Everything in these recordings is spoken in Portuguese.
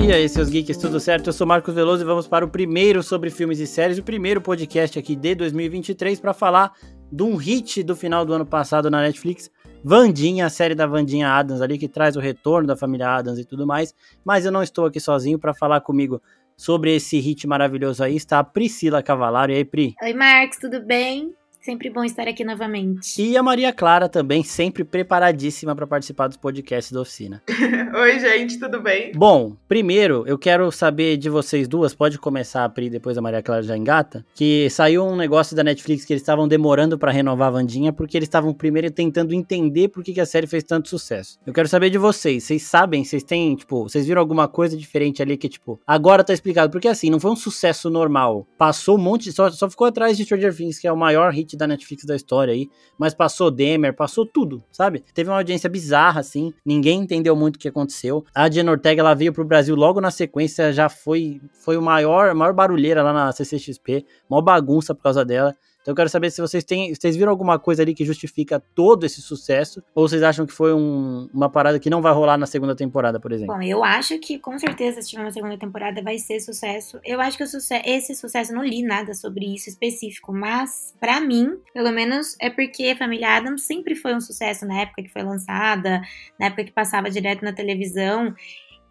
E aí, seus geeks, tudo certo? Eu sou Marcos Veloso e vamos para o primeiro sobre filmes e séries, o primeiro podcast aqui de 2023 para falar de um hit do final do ano passado na Netflix, Vandinha, a série da Vandinha Adams ali, que traz o retorno da família Adams e tudo mais. Mas eu não estou aqui sozinho para falar comigo sobre esse hit maravilhoso aí. Está a Priscila Cavalaro. E aí, Pri? Oi, Marcos, tudo bem? Sempre bom estar aqui novamente. E a Maria Clara também, sempre preparadíssima para participar dos podcasts da oficina. Oi, gente, tudo bem? Bom, primeiro eu quero saber de vocês duas, pode começar a Pri, depois a Maria Clara já engata, que saiu um negócio da Netflix que eles estavam demorando para renovar a Vandinha porque eles estavam primeiro tentando entender por que, que a série fez tanto sucesso. Eu quero saber de vocês, vocês sabem, vocês têm, tipo, vocês viram alguma coisa diferente ali que, tipo, agora tá explicado, porque assim, não foi um sucesso normal, passou um monte, só, só ficou atrás de Stranger Things, que é o maior hit da Netflix da história aí, mas passou Demer, passou tudo, sabe? Teve uma audiência bizarra, assim, ninguém entendeu muito o que aconteceu. A Diana Ortega, ela veio pro Brasil logo na sequência, já foi, foi o maior, maior barulheira lá na CCXP, maior bagunça por causa dela. Então eu quero saber se vocês têm, vocês viram alguma coisa ali que justifica todo esse sucesso, ou vocês acham que foi um, uma parada que não vai rolar na segunda temporada, por exemplo? Bom, eu acho que com certeza se tiver uma segunda temporada vai ser sucesso. Eu acho que sucesso, esse sucesso, não li nada sobre isso específico, mas para mim, pelo menos, é porque Família Adams sempre foi um sucesso na época que foi lançada, na época que passava direto na televisão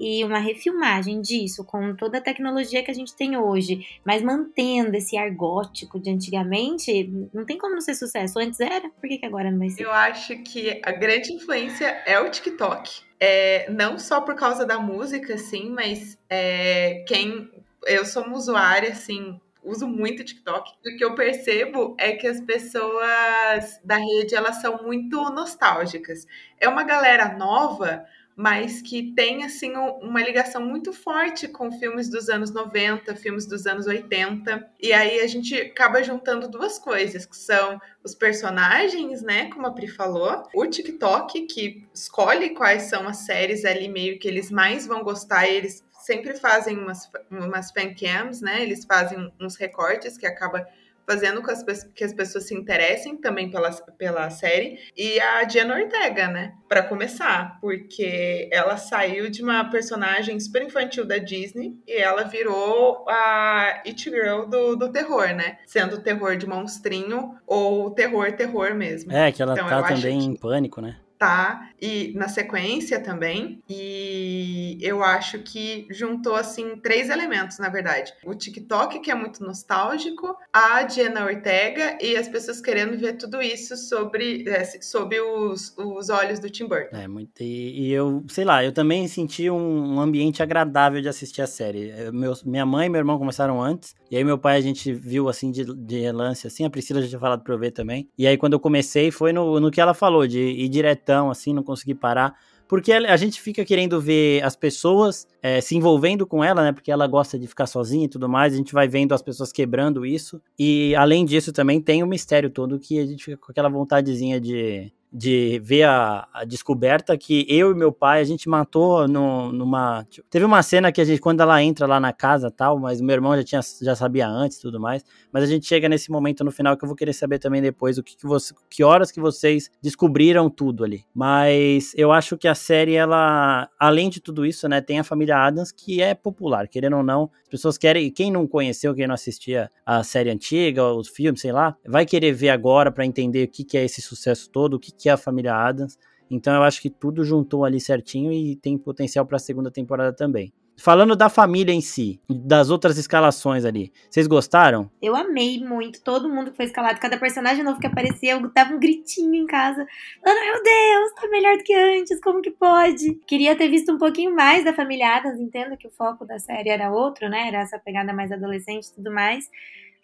e uma refilmagem disso com toda a tecnologia que a gente tem hoje, mas mantendo esse ar gótico de antigamente, não tem como não ser sucesso. Antes era, por que, que agora não vai ser? Eu acho que a grande influência é o TikTok. É, não só por causa da música, assim, mas é, quem. Eu sou uma usuária, assim, uso muito TikTok. O que eu percebo é que as pessoas da rede elas são muito nostálgicas. É uma galera nova, mas que tem assim uma ligação muito forte com filmes dos anos 90, filmes dos anos 80. E aí a gente acaba juntando duas coisas, que são os personagens, né, como a Pri falou, o TikTok que escolhe quais são as séries ali meio que eles mais vão gostar, eles sempre fazem umas umas fancams, né? Eles fazem uns recortes que acaba fazendo com as, que as pessoas se interessem também pela, pela série. E a Diana Ortega, né? Para começar, porque ela saiu de uma personagem super infantil da Disney e ela virou a It Girl do, do terror, né? Sendo terror de monstrinho ou terror, terror mesmo. É, que ela então, tá também que... em pânico, né? tá e na sequência também e eu acho que juntou assim três elementos na verdade. O TikTok que é muito nostálgico a Jenna Ortega e as pessoas querendo ver tudo isso sobre é, sob os, os olhos do Tim Burton. É muito e, e eu sei lá eu também senti um, ambiente agradável de assistir a série. Eu, meu, minha mãe e meu irmão começaram antes e aí meu pai a gente viu assim de, de relance assim a Priscila já tinha falado pra eu ver também. E aí quando eu comecei foi no, no que ela falou de ir diretão assim, não consegui parar. Porque a gente fica querendo ver as pessoas é, se envolvendo com ela, né? Porque ela gosta de ficar sozinha e tudo mais. A gente vai vendo as pessoas quebrando isso. E além disso, também tem o mistério todo que a gente fica com aquela vontadezinha de, de ver a, a, descoberta que eu e meu pai a gente matou no, numa tipo, teve uma cena que a gente quando ela entra lá na casa tal mas meu irmão já tinha já sabia antes tudo mais mas a gente chega nesse momento no final que eu vou querer saber também depois o que, que você que horas que vocês descobriram tudo ali. Mas eu acho que a série ela além de tudo isso né tem a família Adams que é popular querendo ou não as pessoas querem quem não conheceu quem não assistia a série antiga os filmes sei lá vai querer ver agora para entender o que, que é esse sucesso todo o que que é a família Adams. Então eu acho que tudo juntou ali certinho e tem potencial para a segunda temporada também. Falando da família em si, das outras escalações ali, vocês gostaram? Eu amei muito, todo mundo que foi escalado, cada personagem novo que aparecia, eu dava um gritinho em casa, falando, meu Deus, tá melhor do que antes, como que pode? Queria ter visto um pouquinho mais da família Adams, entendo que o foco da série era outro, né, era essa pegada mais adolescente e tudo mais,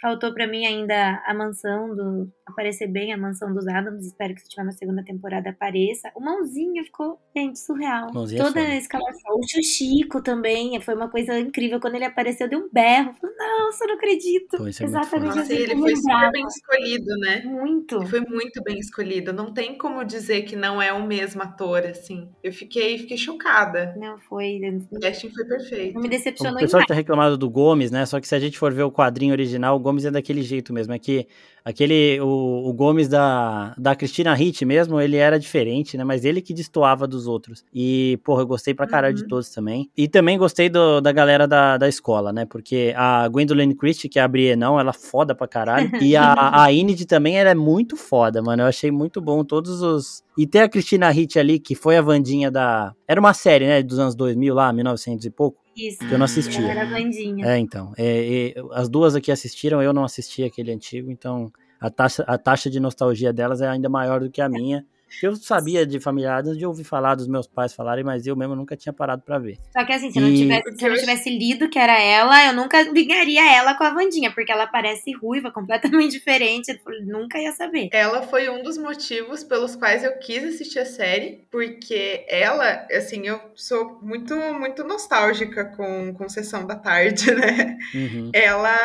Faltou para mim ainda a mansão do. aparecer bem a mansão dos Adams. Espero que se tiver uma segunda temporada apareça. O Mãozinha ficou, gente, surreal. Mãozinha é Toda a escalação. O Chuchico também foi uma coisa incrível. Quando ele apareceu, deu um berro. Falei, nossa, eu não acredito. Pô, é Exatamente Nossa, assim. Ele foi super bem escolhido, né? Muito. Ele foi muito bem escolhido. Não tem como dizer que não é o mesmo ator, assim. Eu fiquei, fiquei chocada. Não, foi. O casting foi perfeito. Não me decepcionou. O pessoal que tá reclamado do Gomes, né? Só que se a gente for ver o quadrinho original, o Gomes é daquele jeito mesmo. É que aquele, o, o Gomes da, da Cristina Hitt mesmo, ele era diferente, né? Mas ele que destoava dos outros. E, porra, eu gostei pra caralho Uhum. de todos também. E também gostei do, da galera da, da escola, né? Porque a Gwendolyn Christie, que é a Brienão, ela é foda pra caralho. E a, a Inid também, ela é muito foda, mano. Eu achei muito bom todos os... E tem a Cristina Hitt ali, que foi a Vandinha da... Era uma série, né? Dos anos 2000 lá, 1900 e pouco. Isso. Que eu não assistia. Ela era bandinha. É, então. É, é, as duas aqui assistiram, eu não assisti aquele antigo, então a taxa, a taxa de nostalgia delas é ainda maior do que a minha. Eu sabia de Família Adams, de ouvir falar dos meus pais falarem, mas eu mesmo nunca tinha parado pra ver. Só que assim, se eu não E- tivesse, se eu não tivesse lido que era ela, eu nunca ligaria ela com a Vandinha, porque ela parece ruiva, completamente diferente. Eu nunca ia saber. Ela foi um dos motivos pelos quais eu quis assistir a série, porque ela, assim, eu sou muito, muito nostálgica com, com Sessão da Tarde, né? Uhum. Ela,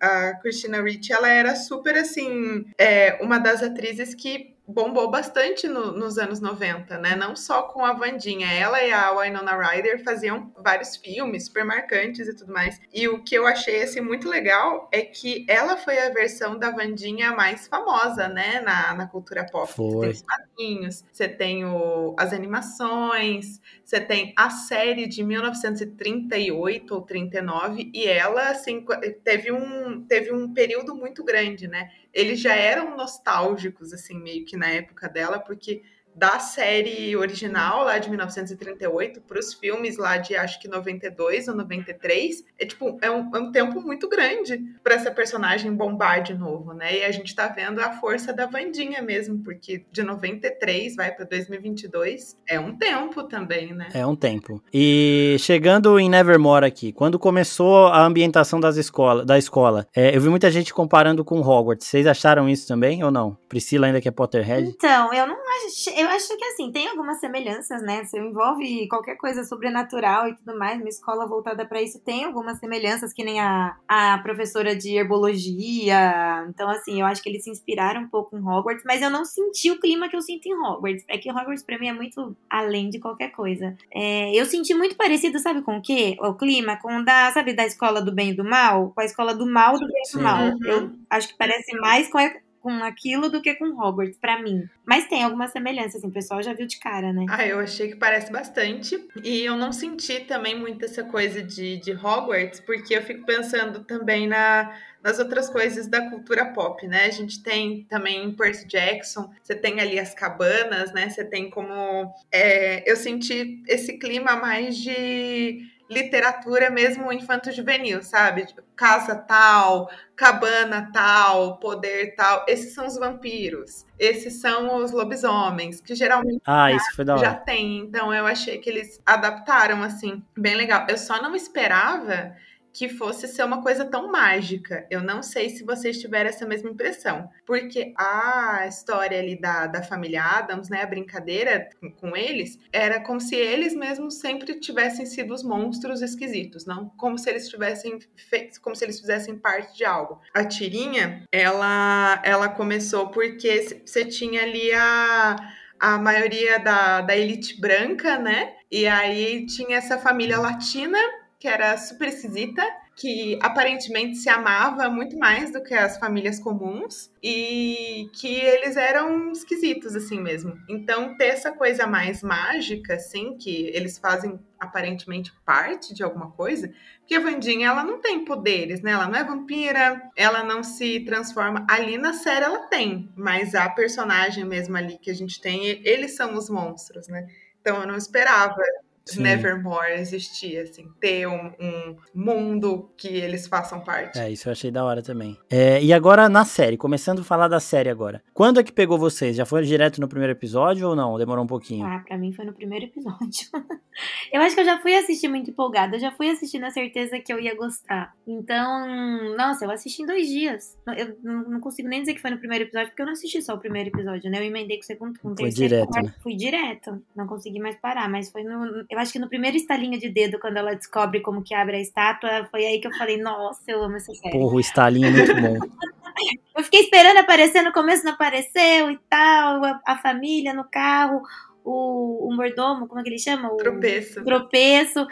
a Christina Ricci, ela era super, assim, é, uma das atrizes que bombou bastante no- nos anos 90, né? Não só com a Vandinha, ela e a Winona Ryder faziam vários filmes super marcantes e tudo mais. E o que eu achei assim muito legal é que ela foi a versão da Vandinha mais famosa, né, na, na cultura pop. Você Foi. tem os quadrinhos, você tem o- as animações, você tem a série de 1938 ou 39 e ela assim teve um teve um período muito grande, né? Eles já eram nostálgicos assim meio que na época dela, porque da série original lá de 1938 para os filmes lá de acho que 92 ou 93 é tipo é um, é um tempo muito grande para essa personagem bombar de novo, né? E a gente tá vendo a força da Vandinha mesmo, porque de 93 vai para 2022 é um tempo também, né? É um tempo. E chegando em Nevermore aqui, quando começou a ambientação das escola, da escola, é, eu vi muita gente comparando com Hogwarts. Vocês acharam isso também ou não? Priscila ainda que é Potterhead? Então, eu não acho. Eu acho que assim, tem algumas semelhanças, né? Se envolve qualquer coisa sobrenatural e tudo mais, uma escola voltada pra isso tem algumas semelhanças, que nem a, a professora de herbologia. Então, assim, eu acho que eles se inspiraram um pouco em Hogwarts, mas eu não senti o clima que eu sinto em Hogwarts. É que Hogwarts pra mim é muito além de qualquer coisa. É, eu senti muito parecido, sabe com o quê? O clima com o da, sabe, da escola do bem e do mal? Com a escola do mal do bem e do mal. Uhum. Eu acho que parece mais com a- com aquilo do que com Hogwarts, pra mim. Mas tem algumas semelhanças, assim, o pessoal já viu de cara, né? Ah, eu achei que parece bastante. E eu não senti também muito essa coisa de, de Hogwarts, porque eu fico pensando também na, nas outras coisas da cultura pop, né? A gente tem também Percy Jackson, você tem ali as cabanas, né? Você tem como. é, eu senti esse clima mais de literatura mesmo infanto-juvenil, sabe? Tipo, casa tal, cabana tal, poder tal. Esses são os vampiros. Esses são os lobisomens, que geralmente Ah, isso foi da já hora. tem, então eu achei que eles adaptaram assim, bem legal. Eu só não esperava que fosse ser uma coisa tão mágica. Eu não sei se vocês tiveram essa mesma impressão, porque a história ali da, da família Adams, né, a brincadeira com, com eles, era como se eles mesmos sempre tivessem sido os monstros esquisitos, não como se eles tivessem feito, como se eles fizessem parte de algo. A tirinha, ela, ela começou porque você tinha ali a a maioria da, da elite branca, né? E aí tinha essa família latina, que era super esquisita, que aparentemente se amava muito mais do que as famílias comuns e que eles eram esquisitos assim mesmo. Então ter essa coisa mais mágica assim, que eles fazem aparentemente parte de alguma coisa, porque a Vandinha ela não tem poderes, né? Ela não é vampira, ela não se transforma. Ali na série ela tem, mas a personagem mesmo ali que a gente tem, eles são os monstros, né? Então eu não esperava Sim. Nevermore existir, assim, ter um, um mundo que eles façam parte. É, isso eu achei da hora também. É, e agora na série, começando a falar da série agora. Quando é que pegou vocês? Já foi direto no primeiro episódio ou não? Demorou um pouquinho? Ah, pra mim foi no primeiro episódio. eu acho que eu já fui assistir muito empolgada. Eu já fui assistir na certeza que eu ia gostar. Então, nossa, eu assisti em dois dias. Eu não consigo nem dizer que foi no primeiro episódio, porque eu não assisti só o primeiro episódio, né? Eu emendei com o segundo, com o Foi terceiro. direto, quarto. né? Fui direto. Não consegui mais parar, mas foi no. Eu acho que no primeiro estalinho de dedo, quando ela descobre como que abre a estátua, foi aí que eu falei, nossa, eu amo essa série. Porra, o estalinho é muito bom. Eu fiquei esperando aparecer, no começo não apareceu e tal, a, a família no carro, o, o mordomo, como é que ele chama? O Tropeço. tropeço.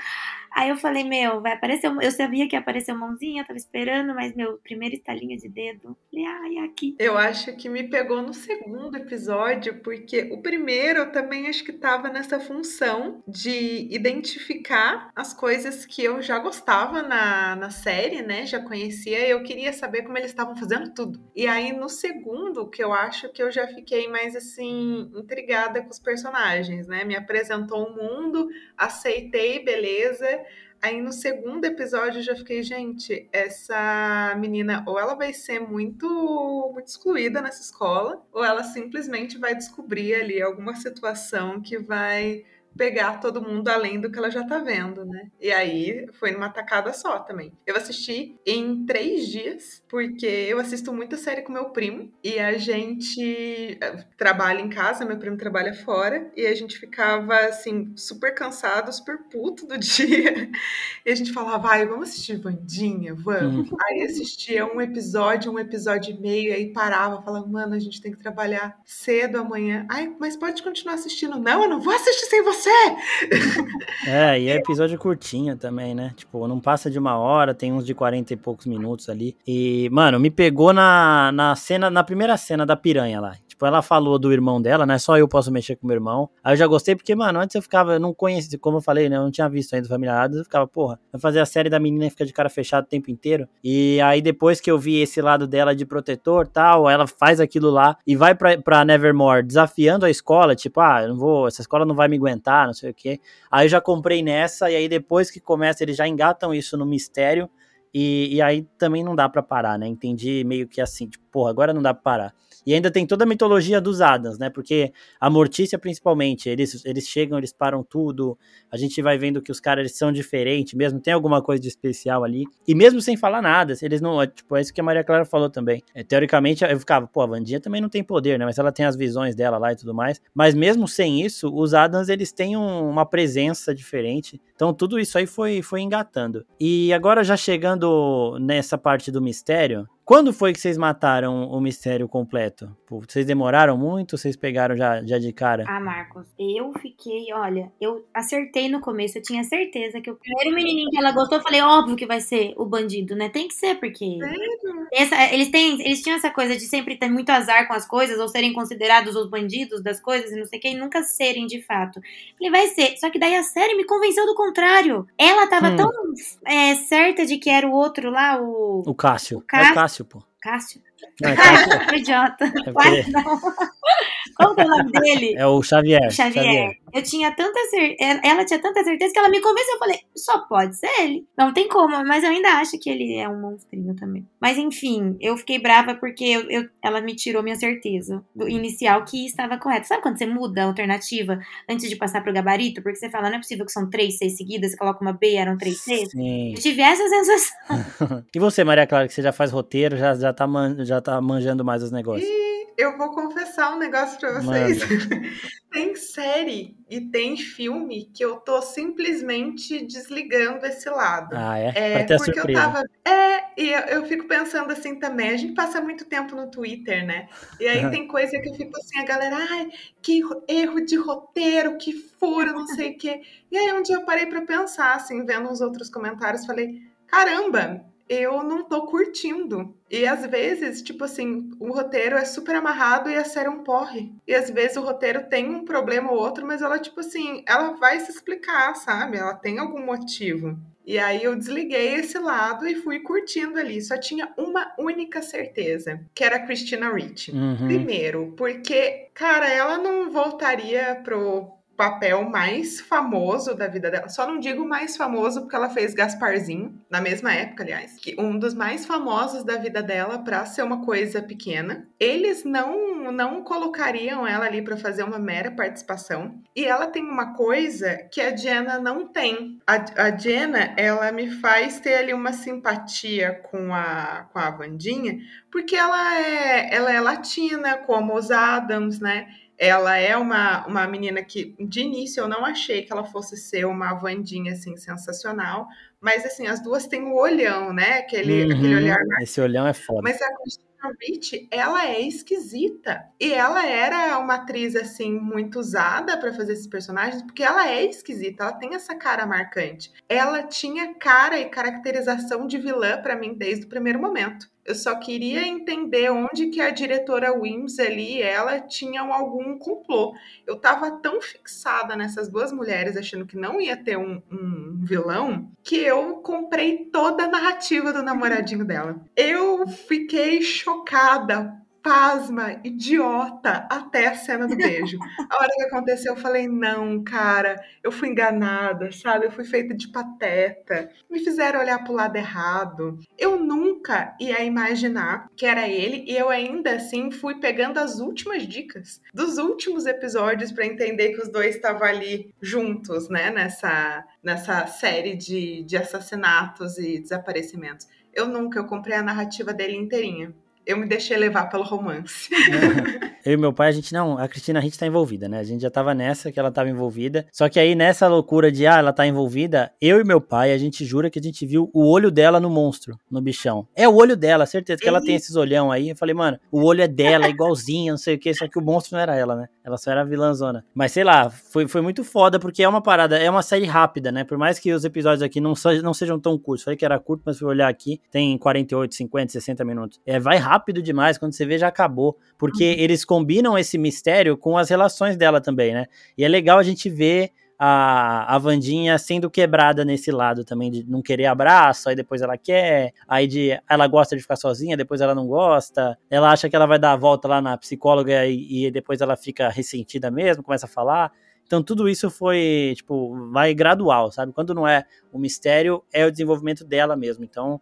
Aí eu falei, meu, vai aparecer. um- Eu sabia que ia aparecer uma mãozinha, tava esperando, mas, meu, primeiro estalinho de dedo. Falei, ai, aqui. Eu acho que me pegou no segundo episódio, porque o primeiro eu também acho que tava nessa função de identificar as coisas que eu já gostava na, na série, né? Já conhecia, eu queria saber como eles estavam fazendo tudo. E aí no segundo, que eu acho que eu já fiquei mais assim, intrigada com os personagens, né? Me apresentou o mundo, aceitei, beleza. Aí no segundo episódio eu já fiquei, gente, essa menina ou ela vai ser muito, muito excluída nessa escola, ou ela simplesmente vai descobrir ali alguma situação que vai pegar todo mundo além do que ela já tá vendo, né? E aí foi numa tacada só também. Eu assisti em três dias, porque eu assisto muita série com meu primo, e a gente eh, trabalha em casa, meu primo trabalha fora, e a gente ficava assim, super cansado, super puto do dia. E a gente falava, vai, vamos assistir Vandinha, vamos. Aí assistia um episódio, um episódio e meio, aí parava, falava, mano, a gente tem que trabalhar cedo amanhã. Ai, mas pode continuar assistindo. Não, eu não vou assistir sem você! É, e é episódio curtinho também, né? Tipo, não passa de uma hora, tem uns de 40 e poucos minutos ali. E, mano, me pegou na, na cena, na primeira cena da piranha lá. Tipo, ela falou do irmão dela, né? Só eu posso mexer com meu irmão. Aí eu já gostei porque, mano, antes eu ficava, eu não conhecia, como eu falei, né? Eu não tinha visto ainda Família Adams, eu ficava, porra, vai fazer a série da menina e fica de cara fechado o tempo inteiro. E aí depois que eu vi esse lado dela de protetor tal, ela faz aquilo lá e vai pra, pra Nevermore desafiando a escola, tipo, ah, eu não vou, essa escola não vai me aguentar, não sei o quê. Aí eu já comprei nessa, e aí depois que começa, eles já engatam isso no mistério. E, e aí também não dá pra parar, né? Entendi meio que assim, tipo, porra, agora não dá pra parar. E ainda tem toda a mitologia dos Adams, né? Porque a Mortícia, principalmente, eles, eles chegam, eles param tudo. A gente vai vendo que os caras eles são diferentes mesmo, tem alguma coisa de especial ali. E mesmo sem falar nada, eles não. Tipo, é isso que a Maria Clara falou também. É, teoricamente, eu ficava, pô, a Vandinha também não tem poder, né? Mas ela tem as visões dela lá e tudo mais. Mas mesmo sem isso, os Adams eles têm um- uma presença diferente. Então tudo isso aí foi, foi engatando. E agora já chegando nessa parte do mistério. Quando foi que vocês mataram o mistério completo? Pô, Vocês demoraram muito? Vocês pegaram já, já de cara? Ah, Marcos, eu fiquei, olha, eu acertei no começo, eu tinha certeza que o primeiro menininho que ela gostou, eu falei, óbvio que vai ser o bandido, né? Tem que ser, porque essa- eles têm, eles tinham essa coisa de sempre ter muito azar com as coisas, ou serem considerados os bandidos das coisas, e não sei o que, e nunca serem de fato. Falei, vai ser. Só que daí a série me convenceu do contrário. Ela tava Hum. tão é, certa de que era o outro lá, o O Cássio. O É Cássio. o Cássio, pô. Cássio. Não, é, Cássio, idiota. é, porque- não. Que é o nome dele? é o Xavier. Xavier. Eu tinha tanta certeza, ela tinha tanta certeza que ela me convenceu. Eu falei, só pode ser ele. Não tem como, mas eu ainda acho que ele é um monstrinho também. Mas enfim, eu fiquei brava porque eu, eu- ela me tirou minha certeza do inicial que estava correto. Sabe quando você muda a alternativa antes de passar pro gabarito? Porque você fala, não é possível que são três Cs seguidas, você coloca uma B e eram três Cs. Sim. Eu tive essa sensação. E você, Maria Clara, que você já faz roteiro, já, já, tá, man, já tá manjando mais os negócios. Eu vou confessar um negócio pra vocês. tem série e tem filme que eu tô simplesmente desligando esse lado. Ah, é? É, porque eu surpresa. tava. É, e eu, eu fico pensando assim também. A gente passa muito tempo no Twitter, né? E aí tem coisa que eu fico assim, a galera, ai, que ro- erro de roteiro, que furo, não sei o quê. E aí um dia eu parei pra pensar, assim, vendo uns outros comentários, falei, caramba, eu não tô curtindo. E às vezes, tipo assim, o roteiro é super amarrado e a série é um porre. E às vezes o roteiro tem um problema ou outro, mas ela, tipo assim, ela vai se explicar, sabe? Ela tem algum motivo. E aí eu desliguei esse lado e fui curtindo ali. Só tinha uma única certeza, que era a Christina Ricci. Uhum. Primeiro, porque, cara, ela não voltaria pro papel mais famoso da vida dela. Só não digo mais famoso porque ela fez Gasparzinho, na mesma época, aliás. Que um dos mais famosos da vida dela pra ser uma coisa pequena. Eles não não colocariam ela ali pra fazer uma mera participação. E ela tem uma coisa que a Jenna não tem. A, a Jenna, ela me faz ter ali uma simpatia com a, com a Vandinha, porque ela é, ela é latina, como os Adams, né? Ela é uma, uma menina que, de início, eu não achei que ela fosse ser uma Vandinha, assim, sensacional. Mas, assim, as duas têm o olhão, né? Aquele, uhum, aquele olhar... Esse olhão é foda. Mas a Rich, ela é esquisita. E ela era uma atriz, assim, muito usada para fazer esses personagens, porque ela é esquisita, ela tem essa cara marcante. Ela tinha cara e caracterização de vilã para mim desde o primeiro momento. Eu só queria entender onde que a diretora Wims ali, ela tinham algum complô. Eu tava tão fixada nessas duas mulheres, achando que não ia ter um, um vilão, que eu comprei toda a narrativa do namoradinho dela. Eu fiquei chocada pasma, idiota, até a cena do beijo. A hora que aconteceu, eu falei: não, cara, eu fui enganada, sabe? Eu fui feita de pateta. Me fizeram olhar pro lado errado. Eu nunca ia imaginar que era ele, e eu ainda assim fui pegando as últimas dicas dos últimos episódios para entender que os dois estavam ali juntos, né? Nessa, nessa série de, de assassinatos e desaparecimentos. Eu nunca, eu comprei a narrativa dele inteirinha eu me deixei levar pelo romance. É. Eu e meu pai, a gente não, a Cristina a gente tá envolvida, né? A gente já tava nessa que ela tava envolvida. Só que aí nessa loucura de ah, ela tá envolvida, eu e meu pai, a gente jura que a gente viu o olho dela no monstro, no bichão. É o olho dela, certeza que ela tem esses olhão aí. Eu falei, mano, o olho é dela, igualzinho, não sei o que, só que o monstro não era ela, né? Ela só era a vilãzona. Mas sei lá, foi, foi muito foda porque é uma parada, é uma série rápida, né? Por mais que os episódios aqui não, não sejam tão curtos. Falei que era curto, mas fui olhar aqui, tem 48, 50, 60 minutos. É, vai rápido demais, quando você vê já acabou. Porque uhum. eles combinam esse mistério com as relações dela também, né? E é legal a gente ver a, a Vandinha sendo quebrada nesse lado também, de não querer abraço, aí depois ela quer, aí de ela gosta de ficar sozinha, depois ela não gosta, ela acha que ela vai dar a volta lá na psicóloga e, e depois ela fica ressentida mesmo, começa a falar. Então tudo isso foi, tipo, vai gradual, sabe? Quando não é o mistério, é o desenvolvimento dela mesmo. Então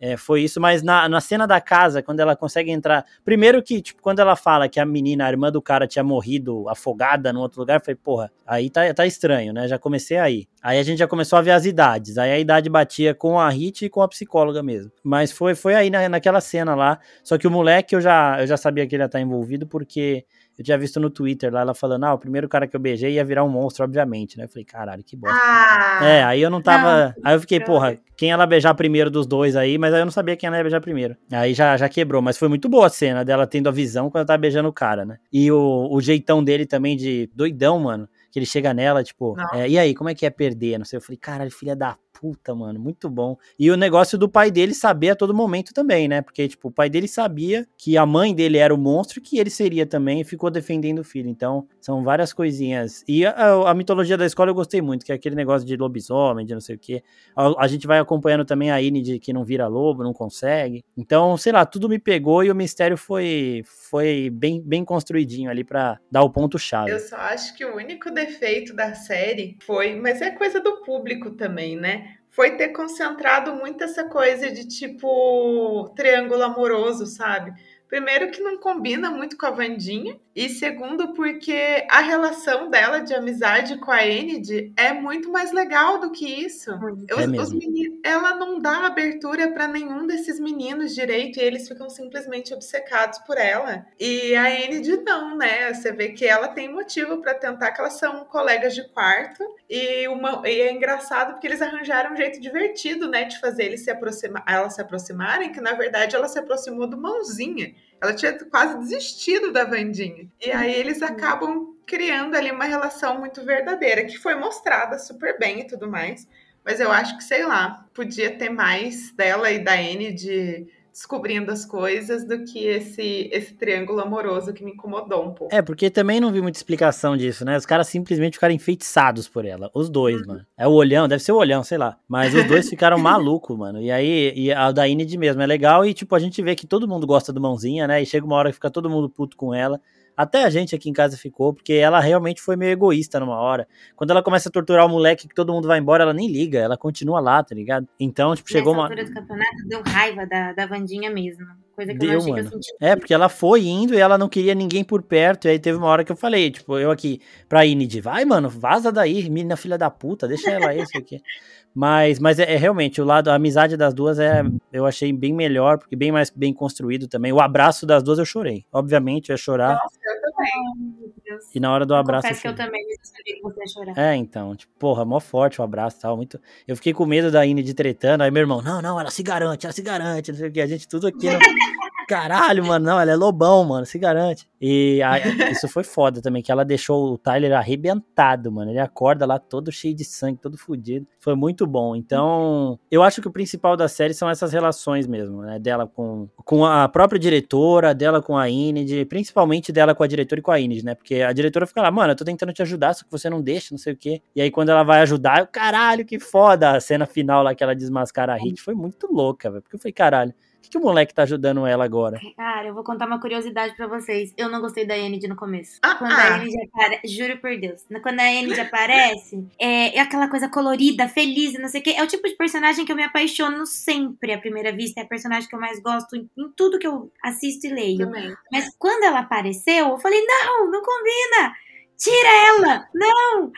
é, foi isso, mas na, na cena da casa, quando ela consegue entrar. Primeiro que, tipo, quando ela fala que a menina, a irmã do cara, tinha morrido afogada no outro lugar, eu falei, porra, aí tá, tá estranho, né? Já comecei aí. Aí a gente já começou a ver as idades. Aí a idade batia com a Hit e com a psicóloga mesmo. Mas foi, foi aí na, naquela cena lá. Só que o moleque eu já, eu já sabia que ele ia estar envolvido, porque eu tinha visto no Twitter lá, ela falando, ah, o primeiro cara que eu beijei ia virar um monstro, obviamente, né? Eu falei, caralho, que bosta. Ah, é, aí eu não tava. Não, aí eu fiquei, porra, quem ela beijar primeiro dos dois aí, mas aí eu não sabia quem ela ia beijar primeiro. Aí já, já quebrou, mas foi muito boa a cena dela tendo a visão quando ela tava beijando o cara, né? E o, o jeitão dele também de doidão, mano que ele chega nela, tipo, é, e aí, como é que é perder? Não sei, eu falei, caralho, filha da puta, mano, muito bom. E o negócio do pai dele saber a todo momento também, né? Porque, tipo, o pai dele sabia que a mãe dele era o monstro e que ele seria também e ficou defendendo o filho. Então, são várias coisinhas. E a, a mitologia da escola eu gostei muito, que é aquele negócio de lobisomem, de não sei o quê. A, a gente vai acompanhando também a Ine de que não vira lobo, não consegue. Então, sei lá, tudo me pegou e o mistério foi, foi bem, bem construidinho ali para dar o ponto-chave. Eu só acho que o único defeito da série foi, mas é coisa do público também, né? foi ter concentrado muito essa coisa de tipo triângulo amoroso, sabe? Primeiro que não combina muito com a Vandinha, e segundo porque a relação dela de amizade com a Enid é muito mais legal do que isso. É os, os meninos, ela não dá abertura para nenhum desses meninos direito e eles ficam simplesmente obcecados por ela. E a Enid não, né? Você vê que ela tem motivo para tentar que elas são colegas de quarto e, uma, e é engraçado porque eles arranjaram um jeito divertido, né, de fazer eles se aproximar, elas se aproximarem, que na verdade ela se aproximou do mãozinha. Ela tinha quase desistido da Vandinha. E aí eles acabam criando ali uma relação muito verdadeira, que foi mostrada super bem e tudo mais. Mas eu acho que, sei lá, podia ter mais dela e da Anne de descobrindo as coisas do que esse esse triângulo amoroso que me incomodou um pouco. É, porque também não vi muita explicação disso, né? Os caras simplesmente ficaram enfeitiçados por ela. Os dois, uhum. mano. É o olhão, deve ser o olhão, sei lá. Mas os dois ficaram malucos, mano. E aí, e a da Inid mesmo é legal e, tipo, a gente vê que todo mundo gosta do mãozinha, né? E chega uma hora que fica todo mundo puto com ela. Até a gente aqui em casa ficou, porque ela realmente foi meio egoísta numa hora. Quando ela começa a torturar o moleque que todo mundo vai embora, ela nem liga, ela continua lá, tá ligado? Então, tipo, chegou Nessa uma. do campeonato deu raiva da, da Vandinha mesmo. Coisa que deu, eu achei mano. que eu senti. É, porque ela foi indo e ela não queria ninguém por perto. E aí teve uma hora que eu falei, tipo, eu aqui pra Inid, vai, mano, vaza daí, menina filha da puta, deixa ela aí, isso aqui. Mas, mas é, é, realmente o lado, a amizade das duas é, eu achei bem melhor, porque bem mais bem construído também. O abraço das duas eu chorei. Obviamente, eu ia chorar. Nossa, eu também. E na hora do Eu abraço. confesso que eu também, mas eu sabia que você ia chorar. É, então, tipo, porra, mó forte o abraço e tal, muito... Eu fiquei com medo da Ine de tretando, aí meu irmão, não, não, ela se garante, ela se garante, não sei o que, a gente tudo aqui. caralho, mano, não, ela é lobão, mano, se garante. E aí, isso foi foda também, que ela deixou o Tyler arrebentado, mano, ele acorda lá todo cheio de sangue, todo fudido, foi muito bom. Então, eu acho que o principal da série são essas relações mesmo, né, dela com, com a própria diretora, dela com a Inid, principalmente dela com a diretora e com a Inid, né, porque a diretora fica lá, mano, eu tô tentando te ajudar, só que você não deixa, não sei o quê. E aí quando ela vai ajudar, eu, caralho, que foda, a cena final lá que ela desmascara a Hit foi muito louca, velho, porque eu falei, caralho, que, que o moleque tá ajudando ela agora? Cara, eu vou contar uma curiosidade pra vocês. Eu não gostei da Enid no começo. Ah, Quando ah. a Enid aparece, juro por Deus, quando a Enid aparece, é, é aquela coisa colorida, feliz, não sei o quê. É o tipo de personagem que eu me apaixono sempre à primeira vista. É a personagem que eu mais gosto em, em tudo que eu assisto e leio. Também. Mas quando ela apareceu, eu falei: não, não combina! Tira ela! Não!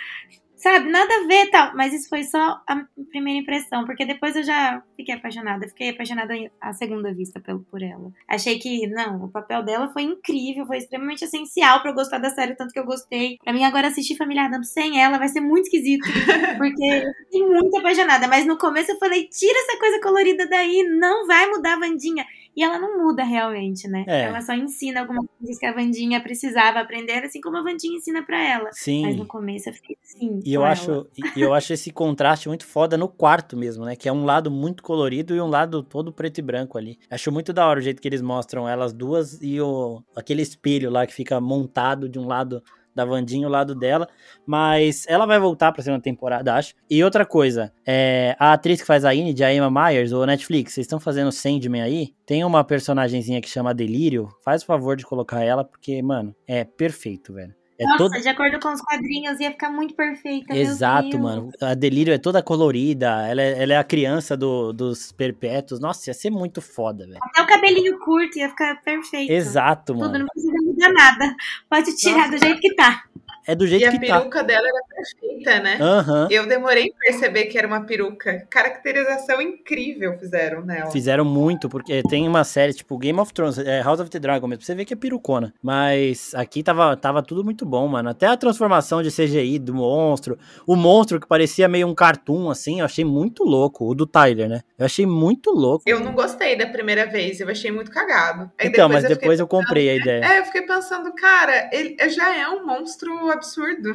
Sabe, nada a ver tal. Mas isso foi só a primeira impressão, porque depois eu já fiquei apaixonada. Fiquei apaixonada à segunda vista pelo, por ela. Achei que, não, o papel dela foi incrível, foi extremamente essencial pra eu gostar da série, tanto que eu gostei. Pra mim, agora assistir Família Adams sem ela vai ser muito esquisito, porque eu fiquei muito apaixonada. Mas no começo eu falei: tira essa coisa colorida daí, não vai mudar a Vandinha. E ela não muda realmente, né? É. Ela só ensina algumas coisas que a Vandinha precisava aprender, assim como a Vandinha ensina pra ela. Sim. Mas no começo eu fiquei assim. E eu ela. acho, e eu acho esse contraste muito foda no quarto mesmo, né? Que é um lado muito colorido e um lado todo preto e branco ali. Acho muito da hora o jeito que eles mostram elas duas e o aquele espelho lá que fica montado de um lado da Vandinha o lado dela, mas ela vai voltar pra segunda temporada, acho. E outra coisa, é, a atriz que faz a Inid, a Emma Myers, o Netflix, vocês estão fazendo Sandman aí? Tem uma personagenzinha que chama Delírio, faz o favor de colocar ela, porque, mano, é perfeito, velho. É Nossa, toda- de acordo com os quadrinhos, ia ficar muito perfeita. Exato, mano. A Delírio é toda colorida, ela é, ela é a criança do- dos perpétuos. Nossa, ia ser muito foda, velho. Até o cabelinho curto ia ficar perfeito. Exato, Tudo, mano. não precisa mudar nada. Pode tirar Nossa. do jeito que tá. É do E jeito a que tá. peruca dela era perfeita, né? Aham. Eu demorei pra perceber que era uma peruca. Caracterização incrível fizeram nela. Fizeram muito, porque tem uma série tipo Game of Thrones, é, House of the Dragon mesmo, você ver que é perucona. Mas aqui tava, tava tudo muito bom, mano. Até a transformação de CGI do monstro. O monstro que parecia meio um cartoon, assim, eu achei muito louco. O do Tyler, né? Eu achei muito louco. Eu não gostei da primeira vez, eu achei muito cagado. Aí então, mas eu depois eu comprei a ideia. É, eu fiquei pensando, cara, ele já é um monstro absurdo.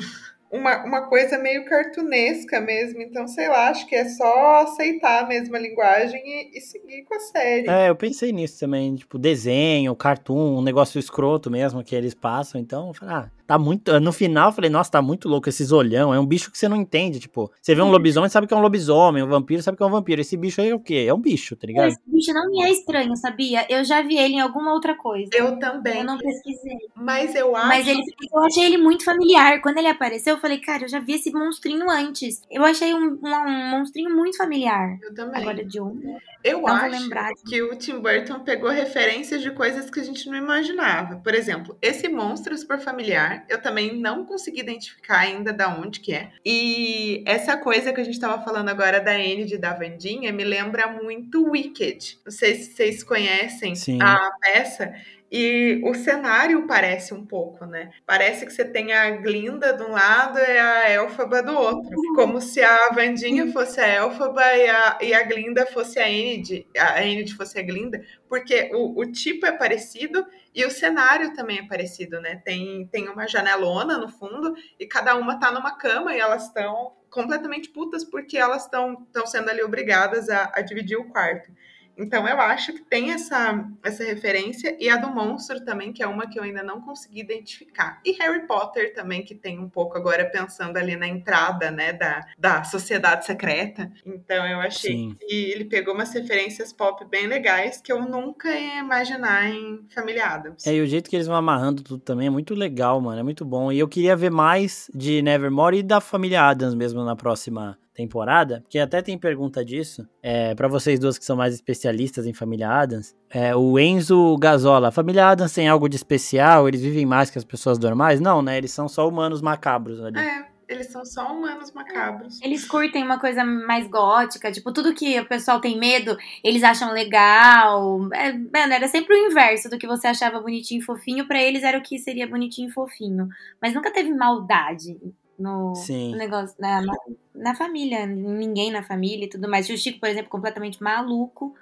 Uma, uma coisa meio cartunesca mesmo. Então, sei lá, acho que é só aceitar a linguagem e, e seguir com a série. É, eu pensei nisso também, tipo, desenho, cartoon, um negócio escroto mesmo que eles passam, então, eu falei, ah, tá muito, no final eu falei, nossa, tá muito louco esses olhão, é um bicho que você não entende, tipo, você vê um lobisomem, sabe que é um lobisomem, um vampiro sabe que é um vampiro, esse bicho aí é o quê? É um bicho, tá ligado? Esse bicho não me é estranho, sabia? Eu já vi ele em alguma outra coisa. Eu também. Eu não pesquisei. Mas eu acho. Mas ele, eu achei ele muito familiar. Quando ele apareceu, eu falei, cara, eu já vi esse monstrinho antes. Eu achei um, um, um monstrinho muito familiar. Eu também. Agora de onde? eu não vou acho lembrar. que o Tim Burton pegou referências de coisas que a gente não imaginava. Por exemplo, esse monstro super familiar, eu também não consegui identificar ainda da onde que é. E essa coisa que a gente tava falando agora da Enid da Vandinha me lembra muito Wicked. Não sei se vocês conhecem Sim. a peça. E o cenário parece um pouco, né? Parece que você tem a Glinda de um lado e a Elfaba do outro. Como se a Vandinha fosse a Elfaba e a, e a Glinda fosse a Enid, a Enid fosse a Glinda, porque o, o tipo é parecido e o cenário também é parecido, né? Tem, tem uma janelona no fundo e cada uma tá numa cama e elas estão completamente putas porque elas estão sendo ali obrigadas a, a dividir o quarto. Então eu acho que tem essa, essa referência, e a do monstro também, que é uma que eu ainda não consegui identificar. E Harry Potter também, que tem um pouco agora pensando ali na entrada, né, da, da sociedade secreta. Então eu achei Sim. que ele pegou umas referências pop bem legais que eu nunca ia imaginar em Família Adams. É, e o jeito que eles vão amarrando tudo também é muito legal, mano. É muito bom. E eu queria ver mais de Nevermore e da família Adams mesmo na próxima temporada, porque até tem pergunta disso, é, para vocês duas que são mais especialistas em família Adams, é, o Enzo Gazola, a família Adams tem algo de especial, eles vivem mais que as pessoas normais? Não, né, eles são só humanos macabros ali. É, Eles são só humanos macabros. Eles curtem uma coisa mais gótica, tipo, tudo que o pessoal tem medo, eles acham legal. É, mano, era sempre o inverso do que você achava bonitinho e fofinho, para eles era o que seria bonitinho e fofinho. Mas nunca teve maldade no, no negócio, na, na, na, família, ninguém na família e tudo mais. O Chico, por exemplo, completamente maluco.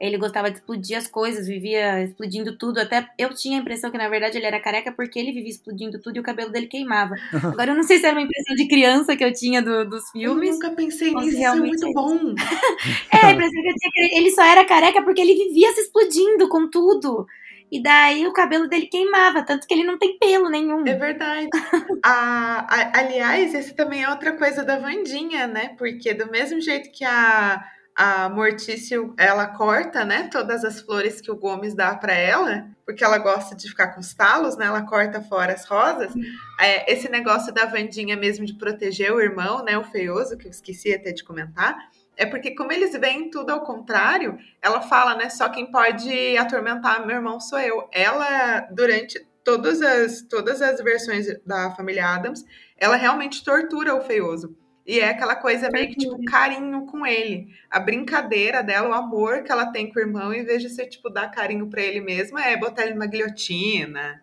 Ele gostava de explodir as coisas, vivia explodindo tudo. Até eu tinha a impressão que, na verdade, ele era careca porque ele vivia explodindo tudo e o cabelo dele queimava. Agora, eu não sei se era uma impressão de criança que eu tinha do, dos filmes. Eu nunca pensei nisso, isso é muito bom. é, a impressão que eu tinha que ele só era careca porque ele vivia se explodindo com tudo. E daí o cabelo dele queimava, tanto que ele não tem pelo nenhum. É verdade. a, a, aliás, esse também é outra coisa da Vandinha, né? Porque do mesmo jeito que a a Mortício, ela corta, né, todas as flores que o Gomes dá para ela, porque ela gosta de ficar com os talos, né, ela corta fora as rosas. É, esse negócio da Vandinha mesmo de proteger o irmão, né, o feioso, que eu esqueci até de comentar, é porque como eles veem tudo ao contrário, ela fala, né, só quem pode atormentar meu irmão sou eu. Ela, durante todas as, todas as versões da família Adams, ela realmente tortura o feioso. E é aquela coisa meio que, tipo, carinho com ele. A brincadeira dela, o amor que ela tem com o irmão, em vez de ser, tipo, dar carinho para ele mesmo, é botar ele numa guilhotina,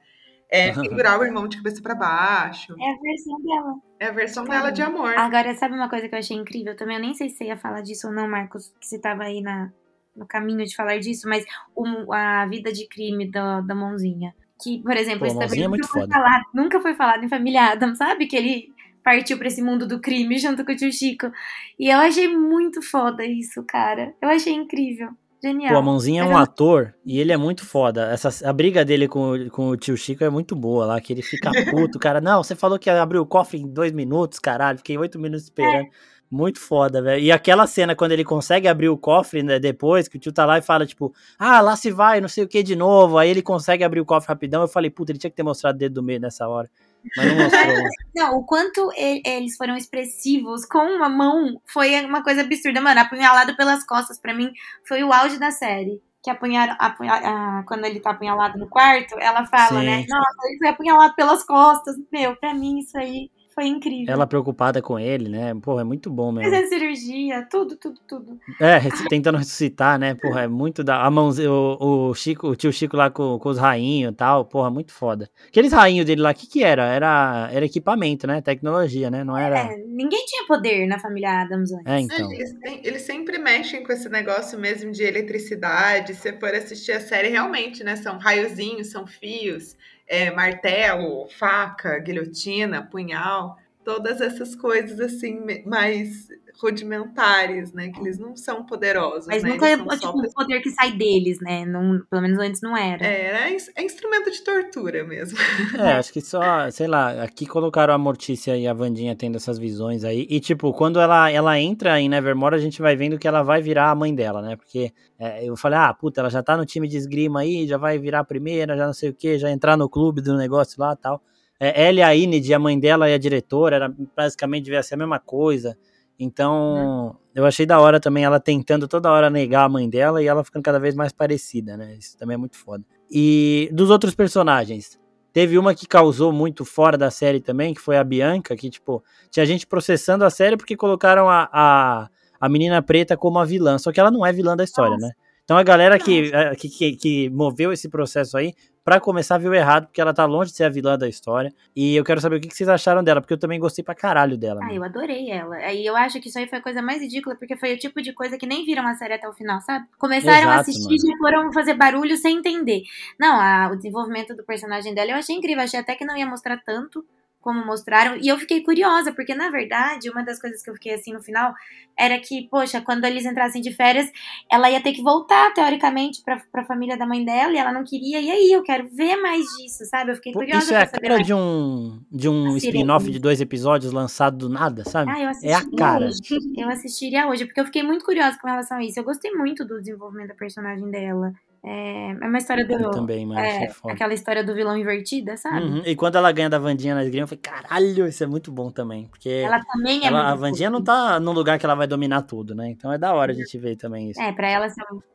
é pendurar o irmão de cabeça para baixo. É a versão dela. É a versão dela de amor. Agora, sabe uma coisa que eu achei incrível também? Eu nem sei se você ia falar disso ou não, Marcos, que você tava aí na, no caminho de falar disso, mas o, a vida de crime da, da mãozinha. Que, por exemplo, Pô, isso também é nunca, foi falado, nunca foi falado em Família Adam, sabe? Que ele partiu para esse mundo do crime junto com o tio Chico. E eu achei muito foda isso, cara. Eu achei incrível. Genial. Pô, a Mãozinha é um ator e ele é muito foda. Essa, a briga dele com, com o tio Chico é muito boa lá, que ele fica puto, cara. Não, você falou que ia abrir o cofre em dois minutos, caralho. Fiquei oito minutos esperando. É. Muito foda, velho. E aquela cena quando ele consegue abrir o cofre né, depois, que o tio tá lá e fala, tipo, ah, lá se vai, não sei o que de novo. Aí ele consegue abrir o cofre rapidão. Eu falei, puta, ele tinha que ter mostrado o dedo do meio nessa hora. Mas não mostrou. não, o quanto ele, eles foram expressivos com uma mão foi uma coisa absurda. Mano, apunhalado pelas costas, para mim, foi o auge da série. Que apunharam, apunha, quando ele tá apunhalado no quarto, ela fala, né, Sim. né? Nossa, ele foi apunhalado pelas costas. Meu, pra mim isso aí foi incrível. Ela preocupada com ele, né? Porra, é muito bom mesmo. Fazendo cirurgia, tudo, tudo, tudo. É, tentando ressuscitar, né? Porra, é muito da. A mãozinha, o, o, Chico, o tio Chico lá com, com os rainhos e tal, porra, muito foda. Aqueles rainhos dele lá, o que que era? era? Era equipamento, né? Tecnologia, né? Não era. É, ninguém tinha poder na família Adams antes. É, então. Eles, eles sempre mexem com esse negócio mesmo de eletricidade. Se for assistir a série, realmente, né? São raiozinhos, são fios é, martelo, faca, guilhotina, punhal, todas essas coisas assim mais rudimentares, né? Que eles não são poderosos. Mas né? nunca é tipo, um poder que sai deles, né? Não, pelo menos antes não era. É, é instrumento de tortura mesmo. É, acho que só, sei lá, aqui colocaram a Mortícia e a Vandinha tendo essas visões aí. E, tipo, quando ela, ela entra em Nevermore, a gente vai vendo que ela vai virar a mãe dela, né? Porque é, eu falei, ah, puta, ela já tá no time de esgrima aí, já vai virar a primeira, já não sei o que, já entrar no clube do negócio lá e tal. É, ela e a Inid, a mãe dela e a diretora, era basicamente devia ser a mesma coisa. Então, eu achei da hora também ela tentando toda hora negar a mãe dela e ela ficando cada vez mais parecida, né? Isso também é muito foda. E dos outros personagens, teve uma que causou muito fora da série também, que foi a Bianca, que, tipo, tinha gente processando a série porque colocaram a, a, a menina preta como a vilã, só que ela não é vilã da história, Nossa. né? Então a galera que, que, que, que moveu esse processo aí para começar viu errado, porque ela tá longe de ser a vilã da história. E eu quero saber o que vocês acharam dela, porque eu também gostei pra caralho dela. Ah, né? eu adorei ela. Aí eu acho que isso aí foi a coisa mais ridícula, porque foi o tipo de coisa que nem viram a série até o final, sabe? Começaram Exato, a assistir e foram fazer barulho sem entender. Não, a, o desenvolvimento do personagem dela eu achei incrível. Achei até que não ia mostrar tanto como mostraram. E eu fiquei curiosa, porque na verdade, uma das coisas que eu fiquei assim no final era que, poxa, quando eles entrassem de férias, ela ia ter que voltar, teoricamente, pra, pra família da mãe dela, e ela não queria. E aí, eu quero ver mais disso, sabe? Eu fiquei curiosa. Isso é a cara de um, de um spin-off de dois episódios lançado do nada, sabe? Ah, é a cara. Hoje. Eu assistiria hoje, porque eu fiquei muito curiosa com relação a isso. Eu gostei muito do desenvolvimento da personagem dela. É, é uma história do. Eu também, mas é, é aquela história do vilão invertida, sabe? Uhum. E quando ela ganha da Vandinha na esgrima, eu falei, caralho, isso é muito bom também. Porque ela também é ela, A Vandinha não tá num lugar que ela vai dominar tudo, né? Então é da hora a gente ver também isso. É, pra ela,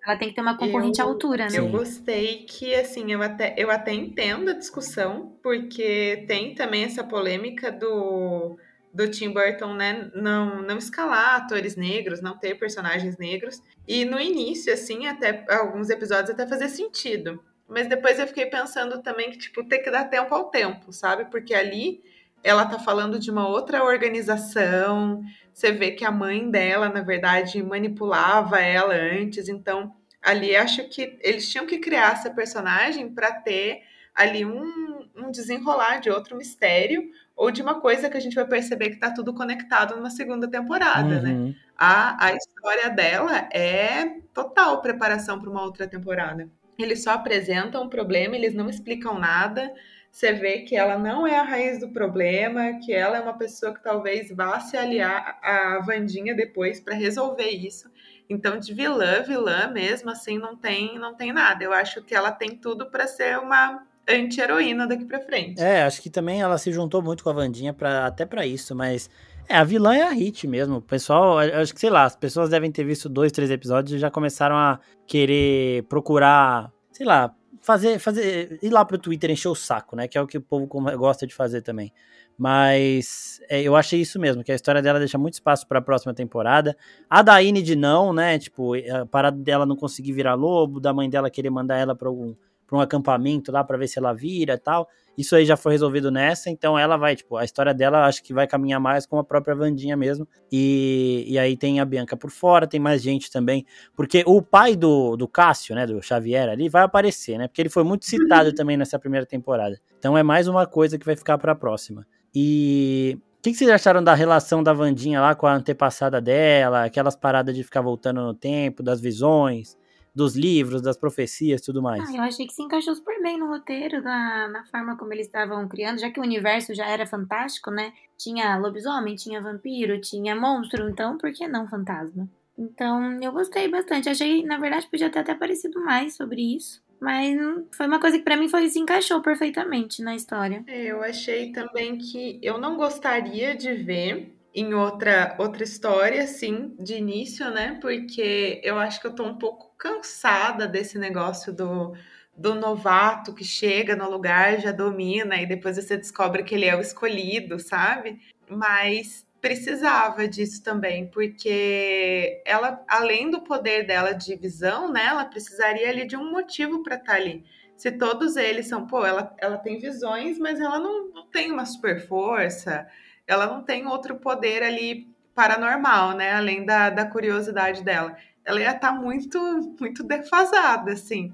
ela tem que ter uma concorrente eu, à altura, né? Eu gostei que, assim, eu até, eu até entendo a discussão, porque tem também essa polêmica do do Tim Burton, né, não, não escalar atores negros, não ter personagens negros. E no início, assim, até alguns episódios até fazer sentido. Mas depois eu fiquei pensando também que, tipo, tem que dar tempo ao tempo, sabe? Porque ali ela tá falando de uma outra organização. Você vê que a mãe dela, na verdade, manipulava ela antes. Então, ali acho que eles tinham que criar essa personagem para ter ali um, um desenrolar de outro mistério ou de uma coisa que a gente vai perceber que está tudo conectado numa segunda temporada, né? uhum. né? A, a história dela é total preparação para uma outra temporada. Eles só apresentam o problema, eles não explicam nada. Você vê que ela não é a raiz do problema, que ela é uma pessoa que talvez vá se aliar à Vandinha depois para resolver isso. Então, de vilã, vilã mesmo, assim, não tem, não tem nada. Eu acho que ela tem tudo para ser uma anti-heroína daqui pra frente. É, acho que também ela se juntou muito com a Vandinha pra, até para isso, mas é, a vilã é a Hit mesmo. O pessoal, acho que sei lá, as pessoas devem ter visto dois, três episódios e já começaram a querer procurar, sei lá, fazer, fazer, ir lá pro Twitter encher o saco, né? Que é o que o povo gosta de fazer também. Mas é, eu achei isso mesmo, que a história dela deixa muito espaço para a próxima temporada. A da de não, né? Tipo, a parada dela não conseguir virar lobo, da mãe dela querer mandar ela para algum para um acampamento lá para ver se ela vira tal. Isso aí já foi resolvido nessa, então ela vai, tipo, a história dela acho que vai caminhar mais com a própria Vandinha mesmo. E, e aí tem a Bianca por fora, tem mais gente também. Porque o pai do, do Cássio, né, do Xavier ali, vai aparecer, né? Porque ele foi muito citado uhum. também nessa primeira temporada. Então é mais uma coisa que vai ficar para a próxima. E o que, que, vocês acharam da relação da Vandinha lá com a antepassada dela, aquelas paradas de ficar voltando no tempo, das visões? Dos livros, das profecias tudo mais. Ah, eu achei que se encaixou super bem no roteiro, na, na forma como eles estavam criando, já que o universo já era fantástico, né? Tinha lobisomem, tinha vampiro, tinha monstro, então por que não fantasma? Então eu gostei bastante. Achei, na verdade, podia ter até aparecido mais sobre isso. Mas foi uma coisa que para mim foi, se encaixou perfeitamente na história. É, eu achei também que eu não gostaria de ver em outra outra história, assim, de início, né? Porque eu acho que eu tô um pouco cansada desse negócio do, do novato que chega no lugar, já domina, e depois você descobre que ele é o escolhido, sabe? Mas precisava disso também, porque ela, além do poder dela de visão, né, ela precisaria ali de um motivo para estar tá ali. Se todos eles são, pô, ela, ela tem visões, mas ela não, não tem uma super força, ela não tem outro poder ali paranormal, né? Além da, da curiosidade dela. Ela ia estar tá muito, muito defasada, assim,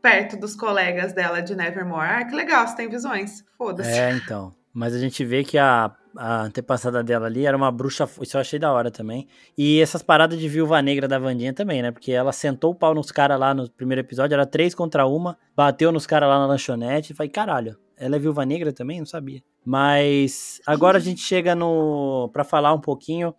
perto dos colegas dela de Nevermore. Ah, que legal, você tem visões. Foda-se. É, então. Mas a gente vê que a, a antepassada dela ali era uma bruxa. Isso eu achei da hora também. E essas paradas de viúva negra da Vandinha também, né? Porque ela sentou o pau nos caras lá no primeiro episódio, era três contra uma, bateu nos caras lá na lanchonete e falei, caralho, ela é viúva negra também? Não sabia. Mas agora a gente chega no para falar um pouquinho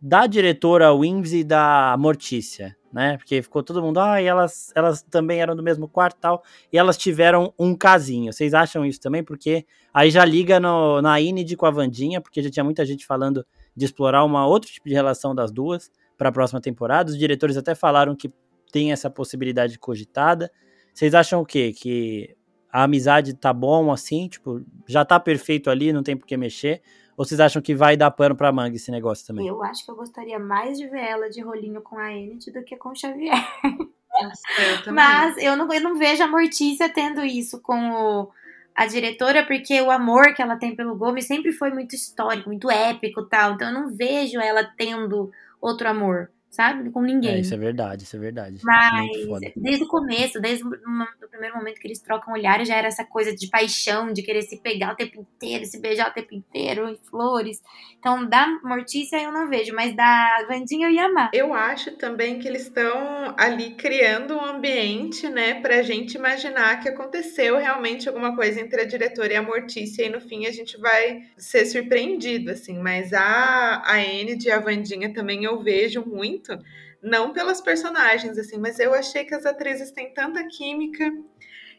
da diretora Wings e da Mortícia, né? Porque ficou todo mundo, ah, elas, elas também eram do mesmo quarto e tal, e elas tiveram um casinho. Vocês acham isso também? Porque aí já liga no, na Inid com a Vandinha, porque já tinha muita gente falando de explorar uma outro tipo de relação das duas para a próxima temporada. Os diretores até falaram que tem essa possibilidade cogitada. Vocês acham o quê? Que a amizade tá bom assim, tipo, já tá perfeito ali, não tem por que mexer? Ou vocês acham que vai dar pano pra manga esse negócio também? Eu acho que eu gostaria mais de ver ela de rolinho com a Enid do que com o Xavier. Nossa, eu Mas eu não, eu não vejo a Mortícia tendo isso com o, a diretora, porque o amor que ela tem pelo Gomes sempre foi muito histórico, muito épico tal. Então eu não vejo ela tendo outro amor sabe? Com ninguém. É, isso é verdade, isso é verdade. Mas desde o começo, desde o primeiro momento que eles trocam olhares, já era essa coisa de paixão, de querer se pegar o tempo inteiro, se beijar o tempo inteiro, e flores. Então, da Mortícia eu não vejo, mas da Vandinha eu ia amar. Eu acho também que eles estão ali criando um ambiente, né, pra gente imaginar que aconteceu realmente alguma coisa entre a diretora e a Mortícia, e no fim a gente vai ser surpreendido, assim. Mas a, a Enid e a Vandinha também eu vejo muito muito, não pelas personagens, assim, mas eu achei que as atrizes têm tanta química.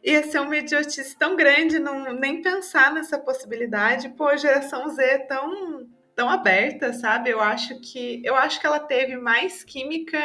Ia ser uma idiotice tão grande não nem pensar nessa possibilidade. Pô, a geração Z é tão, tão aberta, sabe? Eu acho que eu acho que ela teve mais química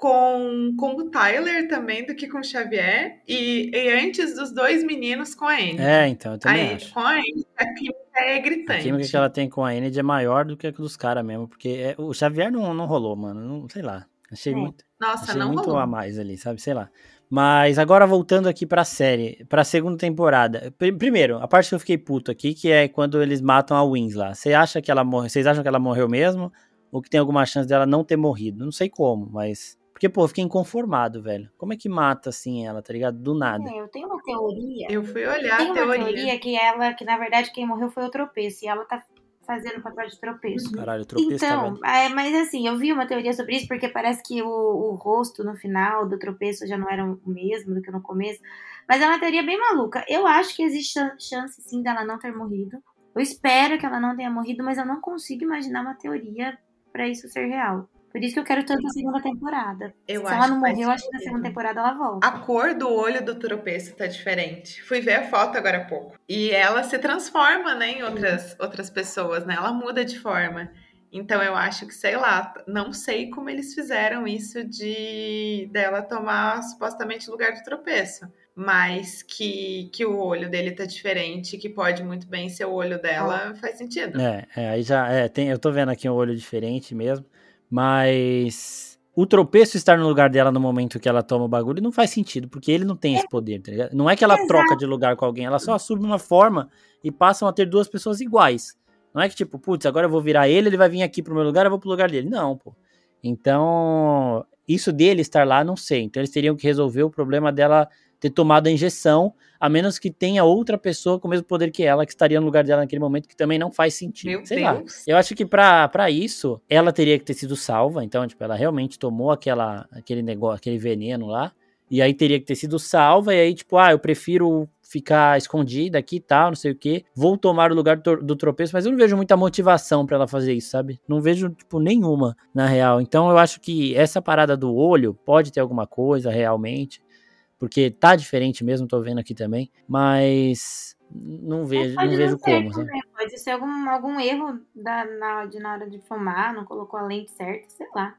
com, com o Tyler também do que com o Xavier. E, e antes dos dois meninos com a Annie. É, então, eu também Aí, acho. com a Annie, a química é A gritante. química que ela tem com a Enid é maior do que a dos caras mesmo, porque é- o Xavier não, não rolou, mano. Não, sei lá. Achei É. muito, Nossa, achei não muito rolou. a mais ali, sabe? Sei lá. Mas agora voltando aqui pra série, pra segunda temporada. Pri- Primeiro, a parte que eu fiquei puto aqui, que é quando eles matam a Wins lá. Você acha que ela morre? Vocês acham que ela morreu mesmo? Ou que tem alguma chance dela não ter morrido? Não sei como, mas. Porque, pô, eu fiquei inconformado, velho. Como é que mata assim ela, tá ligado? Do nada. É, eu tenho uma teoria. Eu fui olhar Tem a uma teoria. teoria que ela, que na verdade quem morreu foi o tropeço, e ela tá fazendo o papel de tropeço. Caralho, o tropeço tá Então, velho. é, mas assim, eu vi uma teoria sobre isso, porque parece que o, o rosto no final do tropeço já não era o mesmo do que no começo. Mas é uma teoria bem maluca. Eu acho que existe chan- chance, sim, dela não ter morrido. Eu espero que ela não tenha morrido, mas eu não consigo imaginar uma teoria pra isso ser real. Por isso que eu quero tanto a segunda temporada. Eu Se acho ela não morrer, eu acho que na segunda temporada ela volta. A cor do olho do tropeço tá diferente. Fui ver a foto agora há pouco. E ela se transforma, né, em outras, outras pessoas, né? Ela muda de forma. Então eu acho que, sei lá, não sei como eles fizeram isso de dela tomar supostamente o lugar do tropeço. Mas que, que o olho dele tá diferente, que pode muito bem ser o olho dela, faz sentido. É, é, aí já. É, tem, eu tô vendo aqui um olho diferente mesmo. Mas. O tropeço estar no lugar dela no momento que ela toma o bagulho não faz sentido, porque ele não tem esse poder, tá ligado? Não é que ela Exato. troca de lugar com alguém, ela só assume uma forma e passam a ter duas pessoas iguais. Não é que tipo, putz, agora eu vou virar ele, ele vai vir aqui pro meu lugar, eu vou pro lugar dele. Não, pô. Então, isso dele estar lá, não sei. Então eles teriam que resolver o problema dela ter tomado a injeção, a menos que tenha outra pessoa com o mesmo poder que ela, que estaria no lugar dela naquele momento, que também não faz sentido. Meu sei lá. Deus. Eu acho que pra, pra isso, ela teria que ter sido salva. Então, tipo, ela realmente tomou aquela, aquele negócio, aquele veneno lá. E aí teria que ter sido salva. E aí, tipo, ah, eu prefiro ficar escondida aqui e tal, não sei o quê. Vou tomar o lugar do, tropeço, mas eu não vejo muita motivação pra ela fazer isso, sabe? Não vejo, tipo, nenhuma, na real. Então eu acho que essa parada do olho pode ter alguma coisa realmente. Porque tá diferente mesmo, tô vendo aqui também. Mas não vejo, não vejo como, também, Pode ser algum, algum erro da, na, de, na hora de fumar, não colocou a lente certa, sei lá.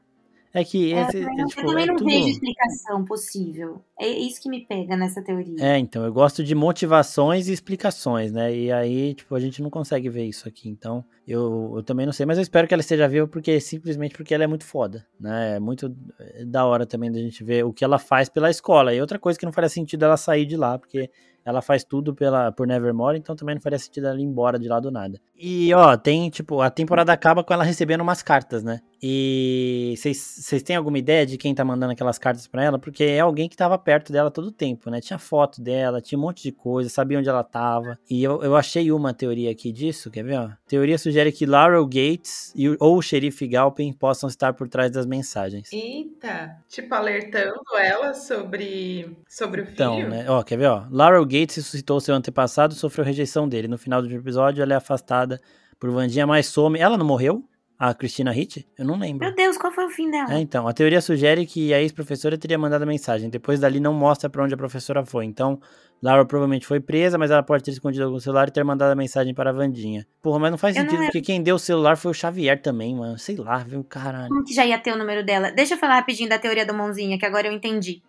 É que É, esse, eu é, também, tipo, eu também é não tudo... vejo explicação possível. É isso que me pega nessa teoria. É, então, eu gosto de motivações e explicações, né? E aí, tipo, a gente não consegue ver isso aqui. Então, eu, eu também não sei, mas eu espero que ela esteja viva porque simplesmente porque ela é muito foda, né? É muito é, da hora também da gente ver o que ela faz pela escola. E outra coisa que não faria sentido ela sair de lá, porque ela faz tudo pela, por Nevermore, então também não faria sentido ela ir embora de lá do nada. E, ó, tem, tipo, a temporada acaba com ela recebendo umas cartas, né? E vocês têm alguma ideia de quem tá mandando aquelas cartas pra ela? Porque é alguém que tava perto dela todo o tempo, né? Tinha foto dela, tinha um monte de coisa, sabia onde ela tava. E eu, eu achei uma teoria aqui disso, quer ver, ó? Teoria sugere que Laurel Gates e, ou o xerife Galpin possam estar por trás das mensagens. Eita, tipo, alertando ela sobre, sobre o filho. Então, né? Ó, quer ver, ó? Laurel Gates ressuscitou seu antepassado e sofreu rejeição dele. No final do episódio, ela é afastada por Vandinha, mas some. Ela não morreu? A Christina Hitt? Eu não lembro. Meu Deus, qual foi o fim dela? É, então, a teoria sugere que a ex-professora teria mandado a mensagem. Depois dali não mostra pra onde a professora foi. Então, Laura provavelmente foi presa, mas ela pode ter escondido algum celular e ter mandado a mensagem para a Vandinha. Porra, mas não faz Eu não sentido, lembro. porque quem deu o celular foi o Xavier também, mano. Sei lá, viu? Caralho. Como que já ia ter o número dela? Deixa eu falar rapidinho da teoria da mãozinha, que agora eu entendi.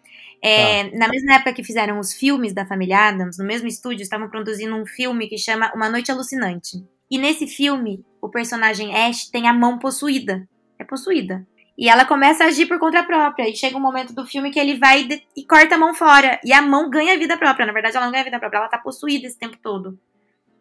É, Tá. Na mesma época que fizeram os filmes da família Adams, no mesmo estúdio, estavam produzindo um filme que chama Uma Noite Alucinante. E nesse filme, o personagem Ash tem a mão possuída. É possuída. E ela começa a agir por conta própria. E chega um momento do filme que ele vai e corta a mão fora. E a mão ganha vida própria. Na verdade, ela não ganha vida própria, ela tá possuída esse tempo todo.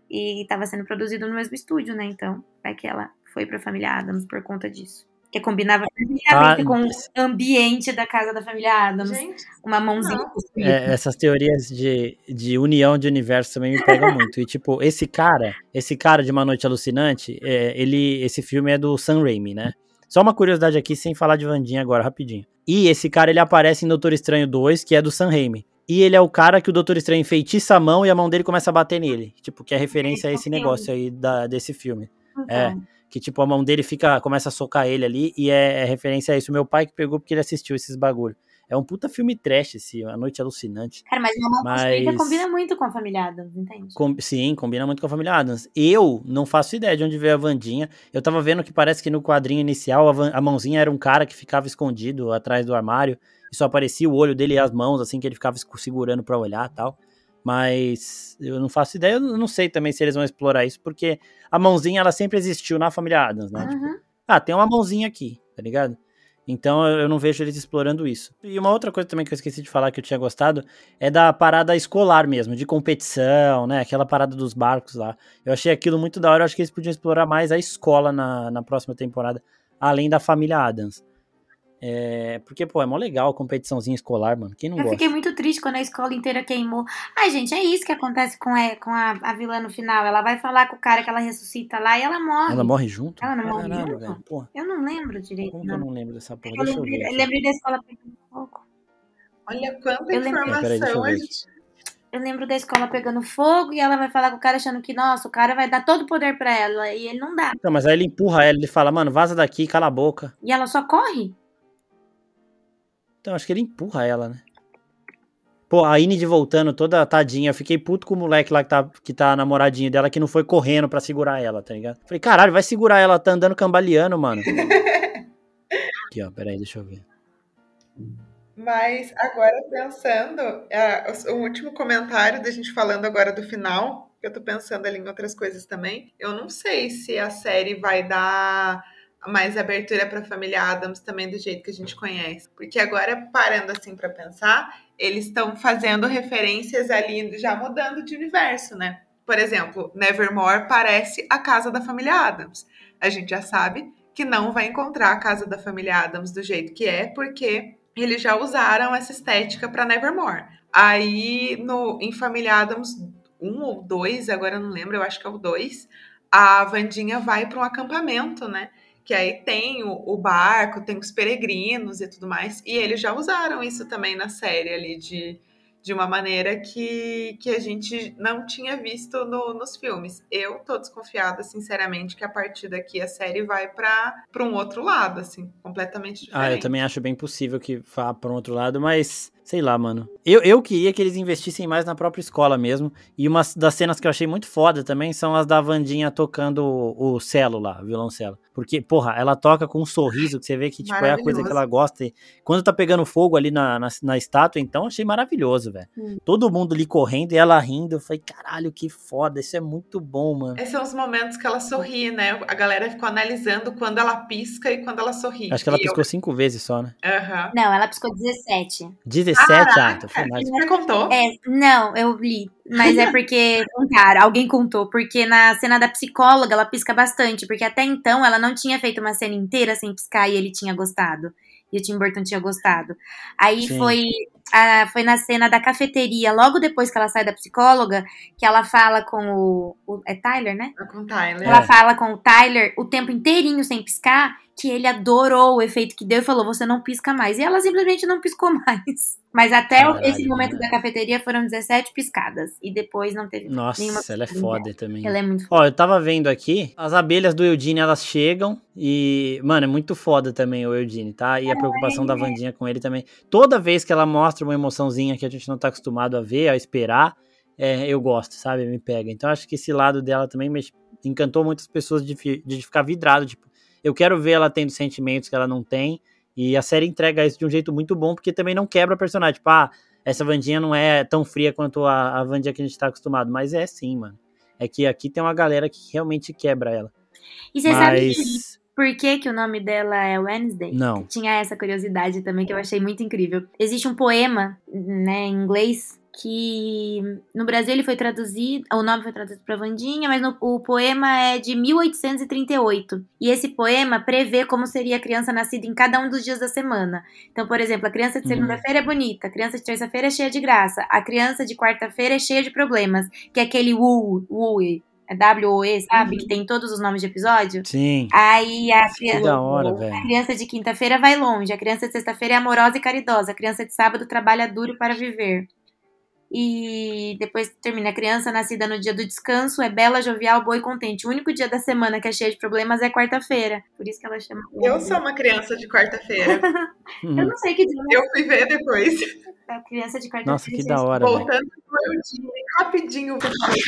E tava sendo produzido no mesmo estúdio, né? Então, vai que ela foi pra família Adams por conta disso. Que combinava perfeitamente Ah, com o ambiente da casa da família Adams. Gente, Uma mãozinha. É, essas teorias de, de união de universo também me pegam muito. E, tipo, esse cara, esse cara de Uma Noite Alucinante, é, ele, esse filme é do Sam Raimi, né? Só uma curiosidade aqui, sem falar de Vandinha agora, rapidinho. E esse cara, ele aparece em Doutor Estranho 2, que é do Sam Raimi. E ele é o cara que o Doutor Estranho enfeitiça a mão e a mão dele começa a bater nele. Tipo, que é referência a esse negócio aí da, desse filme. É. Que, tipo, a mão dele fica, começa a socar ele ali, e é, é referência a isso. Meu pai que pegou porque ele assistiu esses bagulho. É um puta filme trash esse, A Noite Alucinante. Cara, mas Mamma Mas- Mas... combina muito com a família Adams, entende? Com- sim, combina muito com a família Adams. Eu não faço ideia de onde veio a Vandinha. Eu tava vendo que parece que no quadrinho inicial a, Van- a mãozinha era um cara que ficava escondido atrás do armário e só aparecia o olho dele e as mãos, assim, que ele ficava segurando pra olhar e tal. Mas eu não faço ideia, eu não sei também se eles vão explorar isso, porque a mãozinha ela sempre existiu na família Adams, né? Tipo, Uhum. ah, tem uma mãozinha aqui, tá ligado? Então eu eu não vejo eles explorando isso. E uma outra coisa também que eu esqueci de falar que eu tinha gostado é da parada escolar mesmo, de competição, né? Aquela parada dos barcos lá. Eu achei aquilo muito da hora, eu acho que eles podiam explorar mais a escola na, na próxima temporada, além da família Adams. É, porque, pô, é mó legal a competiçãozinha escolar, mano. Quem não Eu gosta? fiquei muito triste quando a escola inteira queimou. Ai, gente, é isso que acontece com a, com a, a vilã no final. Ela vai falar com o cara que ela ressuscita lá e ela morre. Ela morre junto? Ela não morre Caralho, junto? velho. Porra, Eu não lembro direito. como que eu Não. não lembro dessa porra? Eu, Deixa eu lembrei, ver. eu aqui. lembrei da escola pegando fogo. Olha quanta Eu lembro- informação Peraí, deixa eu gente. Eu lembro da escola pegando fogo e ela vai falar com o cara achando que, nossa, o cara vai dar todo o poder pra ela. E ele não dá. Não, mas aí ele empurra ela, ele fala, mano, vaza daqui, cala a boca. E ela só corre. Então, acho que ele empurra ela, né? Pô, a Inid voltando toda tadinha. Eu fiquei puto com o moleque lá que tá, que tá namoradinho dela, que não foi correndo pra segurar ela, tá ligado? Falei, caralho, vai segurar ela, tá andando cambaleando, mano. Aqui, ó, peraí, deixa eu ver. Mas agora pensando, é, o o último comentário da gente falando agora do final, que eu tô pensando ali em outras coisas também. Eu não sei se a série vai dar mais abertura pra família Adams também do jeito que a gente conhece. Porque agora, parando assim pra pensar, eles estão fazendo referências ali, já mudando de universo, né? Por exemplo, Nevermore parece a casa da família Adams. A gente já sabe que não vai encontrar a casa da família Adams do jeito que é, porque eles já usaram essa estética para Nevermore. Aí, no, em Família Adams 1 ou 2, agora eu não lembro, eu acho que é o 2, a Vandinha vai para um acampamento, né? Que aí tem o, o barco, tem os peregrinos e tudo mais. E eles já usaram isso também na série ali, de, de uma maneira que, que a gente não tinha visto no- nos filmes. Eu tô desconfiada, sinceramente, que a partir daqui a série vai para um outro lado, assim, completamente diferente. Ah, eu também acho bem possível que vá pra um outro lado, mas sei lá, mano. Eu, eu queria que eles investissem mais na própria escola mesmo. E uma das cenas que eu achei muito foda também são as da Vandinha tocando o, o cello lá, o violoncelo. Porque, porra, ela toca com um sorriso que você vê que, tipo, é a coisa que ela gosta. E quando tá pegando fogo ali na, na, na estátua, então, achei maravilhoso, velho. Hum. Todo mundo ali correndo e ela rindo. Eu falei, caralho, que foda, isso é muito bom, mano. Esses são os momentos que ela sorri, né? A galera ficou analisando quando ela pisca e quando ela sorri. Acho que ela E eu- piscou cinco vezes só, né? Aham. Não, ela piscou 17. 17, ah, então foi mais. Você contou? É, não, eu li. Mas é porque contaram, alguém contou. Porque na cena da psicóloga ela pisca bastante. Porque até então ela não tinha feito uma cena inteira sem piscar e ele tinha gostado. E o Tim Burton tinha gostado. Aí Sim. foi, a- foi na cena da cafeteria, logo depois que ela sai da psicóloga, que ela fala com o. o- é Tyler, né? Vou contar, hein, Ela É. fala com o Tyler o tempo inteirinho sem piscar, que ele adorou o efeito que deu e falou: você não pisca mais. E ela simplesmente não piscou mais. Mas até o- Caralho, esse momento né? da cafeteria foram 17 piscadas. E depois não teve nenhuma Nossa, ela é foda também. Ela é muito foda. Ó, eu tava vendo aqui, as abelhas do Eudine, elas chegam e, mano, é muito foda também o Eudine, tá? E a preocupação da Vandinha com ele também. Toda vez que ela mostra uma emoçãozinha que a gente não tá acostumado a ver, a esperar, é, eu gosto, sabe? Me pega. Então acho que esse lado dela também me encantou muitas pessoas de, fi- de ficar vidrado, tipo, eu quero ver ela tendo sentimentos que ela não tem, e a série entrega isso de um jeito muito bom, porque também não quebra a personagem, tipo, ah, essa Vandinha não é tão fria quanto a, a Vandinha que a gente tá acostumado, mas é sim, mano. É que aqui tem uma galera que realmente quebra ela. E você sabe Mas. Por que, que o nome dela é Wednesday? Não. Tinha essa curiosidade também que eu achei muito incrível. Existe um poema, né, em inglês, que no Brasil ele foi traduzido, o nome foi traduzido para Vandinha, mas no- o poema é de 1838. E esse poema prevê como seria a criança nascida em cada um dos dias da semana. Então, por exemplo, a criança de Uhum. segunda-feira é bonita, a criança de terça-feira é cheia de graça, a criança de quarta-feira é cheia de problemas, que é aquele Wu, é W-O-E, sabe? Uhum. Que tem todos os nomes de episódio. Sim. Aí a criança. da hora, A criança de quinta-feira vai longe, a criança de sexta-feira é amorosa e caridosa, a criança de sábado trabalha duro para viver. E depois termina a criança nascida no dia do descanso, é bela, jovial, boa e contente. O único dia da semana que é cheio de problemas é quarta-feira. Por isso que ela chama. Eu sou uma criança de quarta-feira. Eu não sei que dia. Eu fui ver depois. A criança de quarta-feira. Nossa, que da hora. Voltando pro rapidinho,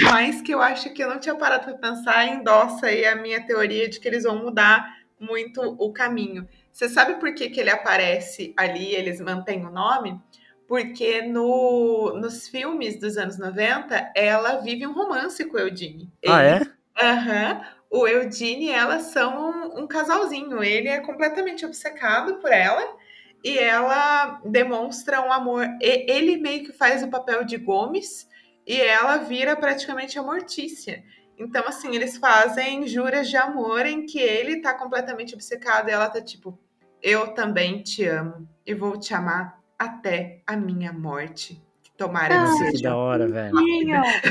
mais que eu acho que eu não tinha parado para pensar, endossa aí a minha teoria de que eles vão mudar muito o caminho. Você sabe por que, que ele aparece ali, eles mantêm o nome? Porque no, nos filmes dos anos 90, ela vive um romance com o Eudine. Ah, é? Aham. O Eudine e ela são um, um casalzinho. Ele é completamente obcecado por ela e ela demonstra um amor. e- Ele meio que faz o papel de Gomes e ela vira praticamente a Mortícia. Então, assim, eles fazem juras de amor em que ele tá completamente obcecado e ela tá tipo: Eu também te amo e vou te amar até a minha morte. Que tomara Ah, que Nossa, que seja. da hora, velho.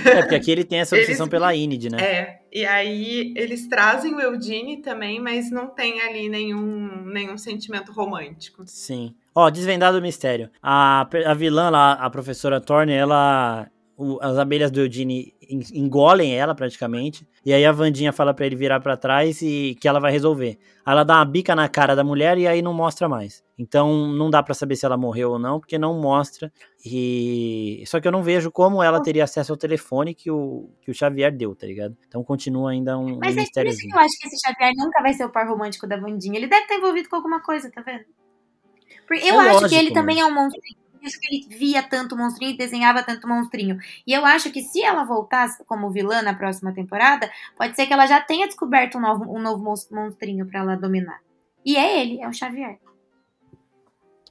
É, porque aqui ele tem essa Eles- obsessão pela Inid, né? É, e aí eles trazem o Eudine também, mas não tem ali nenhum, nenhum sentimento romântico. Sim. Ó, desvendado o mistério. A, a vilã lá, a professora Thorne, ela. O- as abelhas do Eudine en- engolem ela praticamente. E aí a Vandinha fala pra ele virar pra trás e que ela vai resolver. Aí Ela dá uma bica na cara da mulher e aí não mostra mais. Então não dá pra saber se ela morreu ou não, porque não mostra. E só que eu não vejo como ela teria acesso ao telefone que o, que o Xavier deu, tá ligado? Então continua ainda um, um Mas é por isso que eu acho que esse Xavier nunca vai ser o par romântico da Vandinha. Ele deve estar envolvido com alguma coisa, tá vendo? Porque eu É acho que lógico, ele também é um monstrinho. Por isso que ele via tanto monstrinho e desenhava tanto monstrinho. E eu acho que se ela voltasse como vilã na próxima temporada, pode ser que ela já tenha descoberto um novo, um novo mons- monstrinho pra ela dominar. E é ele, é o Xavier.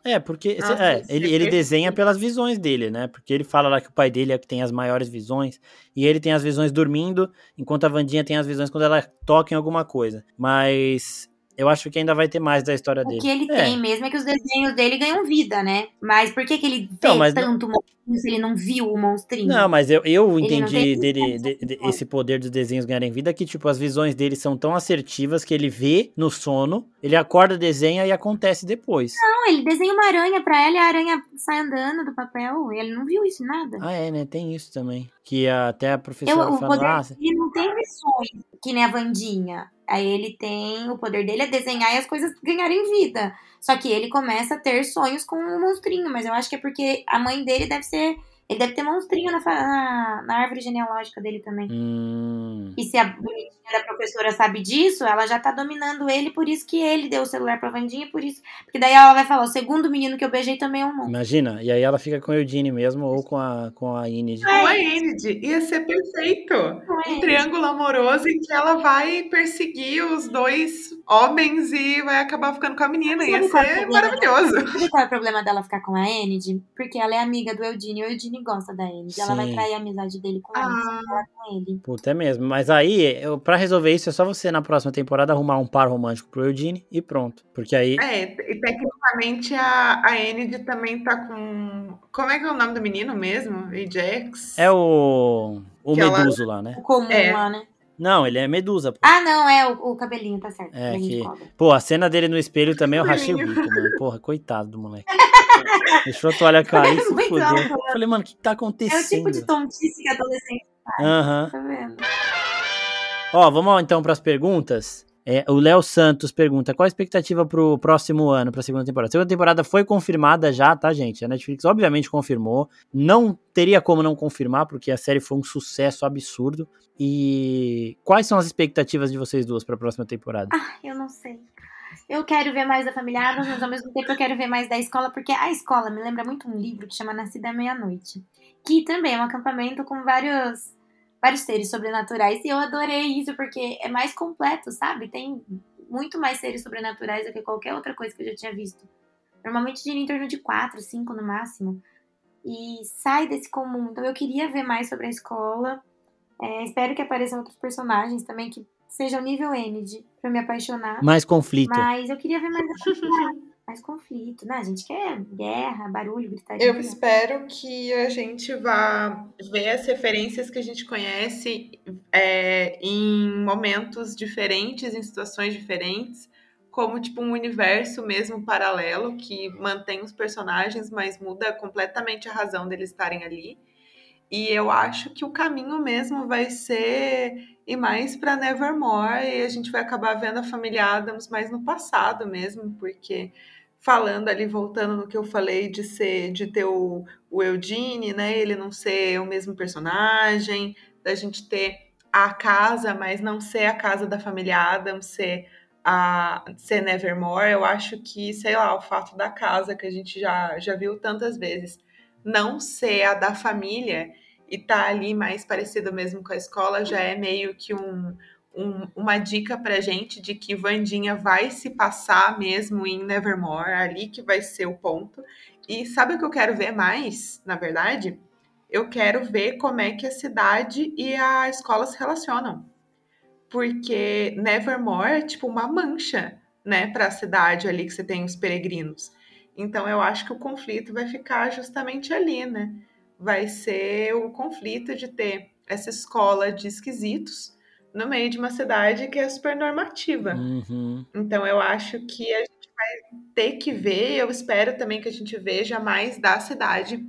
É, porque cê- Nossa, é, ele, é ele perfeito. desenha pelas visões dele, né? Porque ele fala lá que o pai dele é que tem as maiores visões, e ele tem as visões dormindo, enquanto a Vandinha tem as visões quando ela toca em alguma coisa. Mas eu acho que ainda vai ter mais da história O dele. que ele É. tem mesmo é que os desenhos dele ganham vida, né? Mas por que, que ele vê Não, tanto monstrinho se ele não viu o monstrinho? Não, mas eu, eu entendi dele, de- de- esse poder dos desenhos ganharem vida que, tipo, as visões dele são tão assertivas que ele vê no sono, ele acorda, desenha e acontece depois. Não, ele desenha uma aranha pra ela e a aranha sai andando do papel. E ele não viu isso nada. Ah, é, né? Tem isso também. Que até a Eu, professora o fala, poder ah, não tem visões, que nem a Vandinha. Aí ele tem. O poder dele é desenhar e as coisas ganharem vida. Só que ele começa a ter sonhos com o monstrinho. Mas eu acho que é porque a mãe dele deve ser. Ele deve ter monstrinho na, na, na árvore genealógica dele também. hum, E se a bonitinha da professora sabe disso, ela já tá dominando ele, por isso que ele deu o celular pra Vandinha, por isso. Porque daí ela vai falar: o segundo menino que eu beijei também é um monstro. imagina. E aí ela fica com o Eudine mesmo ou com a, com a Inid. Com a Enid, ia ser perfeito. É? Um triângulo amoroso em que ela vai perseguir os dois homens e vai acabar ficando com a menina. Ia é ser maravilhoso. Sabe qual é o problema dela ficar com a Enid? Porque ela é amiga do Eudine e o Eudine gosta da Enid. Ela vai trair a amizade dele com ela, Ah. ela com ele. Puta, é mesmo. Mas aí, eu, pra resolver isso, é só você na próxima temporada arrumar um par romântico pro Eudine e pronto. Porque aí. É, e tecnicamente a, a Enid também tá com. Como é que é o nome do menino mesmo? Ajax? É o. O Que ela- Meduso lá, né? O comum É. lá, né? Não, ele é Medusa, pô. Ah, não, é o, o cabelinho, tá certo. É, que-. Pô, a cena dele no espelho também eu rachei o bico, mano. Porra, coitado do moleque. Deixou a toalha cair, se fudeu. alto? Falei, mano, o que tá É o acontecendo? tipo de tontice que adolescente Aham. tá vendo? Ó, vamos então pras perguntas. É, o Léo Santos pergunta: qual a expectativa pro próximo ano, pra segunda temporada? A segunda temporada foi confirmada já, tá, gente? A Netflix obviamente confirmou. Não teria como não confirmar, porque a série foi um sucesso absurdo. E quais são as expectativas de vocês duas pra próxima temporada? Ah, eu não sei. Eu quero ver mais da família Adams, mas ao mesmo tempo eu quero ver mais da escola, porque a escola me lembra muito um livro que chama Nascida à Meia-Noite. Que também é um acampamento com vários, vários seres sobrenaturais. E eu adorei isso, porque é mais completo, sabe? Tem muito mais seres sobrenaturais do que qualquer outra coisa que eu já tinha visto. Normalmente gira em torno de quatro, cinco no máximo. E sai desse comum. Então eu queria ver mais sobre a escola. É, espero que apareçam outros personagens também que sejam nível Enid pra me apaixonar. Mais conflito. Mas eu queria ver mais, mais conflito. Né? A gente quer guerra, barulho, gritaria. Eu espero que a gente vá ver as referências que a gente conhece é, em momentos diferentes, em situações diferentes, como tipo um universo mesmo paralelo que mantém os personagens, mas muda completamente a razão deles estarem ali. E eu acho que o caminho mesmo vai ser ir mais para Nevermore e a gente vai acabar vendo a família Adams mais no passado mesmo, porque falando ali, voltando no que eu falei de ser, de ter o, o Eugene, né? Ele não ser o mesmo personagem, da gente ter a casa, mas não ser a casa da família Adams, ser a ser Nevermore, eu acho que, sei lá, o fato da casa que a gente já, já viu tantas vezes, não ser a da família e tá ali mais parecido mesmo com a escola, já é meio que um, um, uma dica pra gente de que Vandinha vai se passar mesmo em Nevermore, ali que vai ser o ponto. E sabe o que eu quero ver mais, na verdade? Eu quero ver como é que a cidade e a escola se relacionam. Porque Nevermore é tipo uma mancha, né, para a cidade ali que você tem os peregrinos. Então eu acho que o conflito vai ficar justamente ali, né? Vai ser o conflito de ter essa escola de esquisitos no meio de uma cidade que é super normativa. Uhum. Então eu acho que a gente vai ter que ver, eu espero também que a gente veja mais da cidade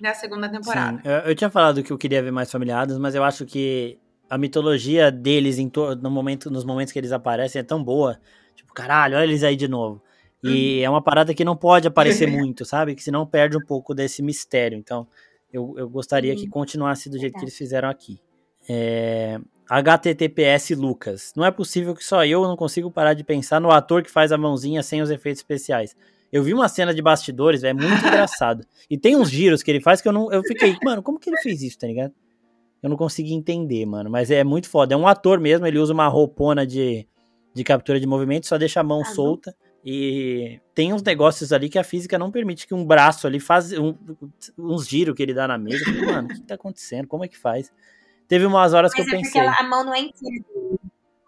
na segunda temporada. Sim, eu, eu tinha falado que eu queria ver mais familiares, mas eu acho que a mitologia deles em no momento, nos momentos que eles aparecem é tão boa. Tipo, caralho, olha eles aí de novo. E uhum. é uma parada que não pode aparecer muito, sabe? Que senão perde um pouco desse mistério. Então, eu, eu gostaria uhum. que continuasse do jeito que eles fizeram aqui. É, HTTPS Lucas. Não é possível que só eu não consigo parar de pensar no ator que faz a mãozinha sem os efeitos especiais. Eu vi uma cena de bastidores, é muito engraçado. E tem uns giros que ele faz que eu não. Eu fiquei, mano, como que ele fez isso, tá ligado? Eu não consegui entender, mano. Mas é muito foda. É um ator mesmo, ele usa uma roupona de, de captura de movimento, só deixa a mão ah, solta. E tem uns negócios ali que a física não permite que um braço ali faz um, uns giros que ele dá na mesa. Falei, mano, o que tá acontecendo? Como é que faz? Teve umas horas Mas que eu é pensei. Porque a mão não é inteira dele.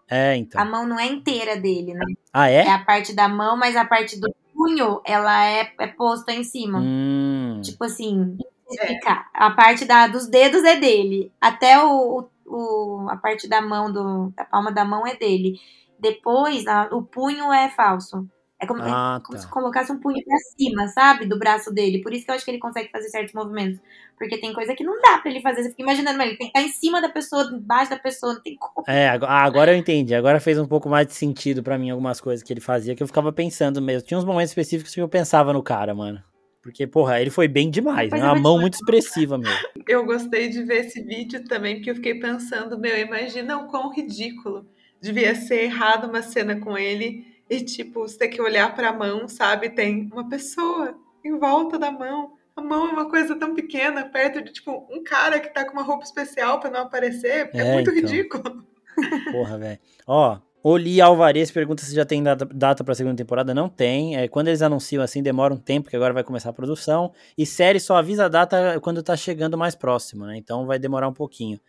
É, então. A mão não é inteira dele, né? Ah, é? É a parte da mão, mas a parte do punho, ela é, é posta em cima. Hum. Tipo assim, explicar. A parte da, dos dedos é dele. Até o, o, a parte da mão, do, da palma da mão é dele. Depois, a, o punho é falso. É como, ah, é como tá. se colocasse um punho pra cima, sabe? Do braço dele. Por isso que eu acho que ele consegue fazer certos movimentos. Porque tem coisa que não dá pra ele fazer. Você fica imaginando, ele tem que estar em cima da pessoa, embaixo da pessoa, não tem como. É, ah, agora eu entendi. Agora fez um pouco mais de sentido para mim algumas coisas que ele fazia, que eu ficava pensando mesmo. Tinha uns momentos específicos que eu pensava no cara, mano. Porque, porra, ele foi bem demais, né? Uma mão muito expressiva mesmo. Eu gostei de ver esse vídeo também, porque eu fiquei pensando, meu, imagina o quão ridículo devia ser errado uma cena com ele e, tipo, você tem que olhar para a mão, sabe? Tem uma pessoa em volta da mão. A mão é uma coisa tão pequena, perto de, tipo, um cara que tá com uma roupa especial para não aparecer. É, é muito então. ridículo. Porra, velho. Ó, Oli Alvarez pergunta se já tem data, data para segunda temporada. Não tem. É, quando eles anunciam assim, demora um tempo, que agora vai começar a produção. E série só avisa a data quando tá chegando mais próximo, né? Então vai demorar um pouquinho.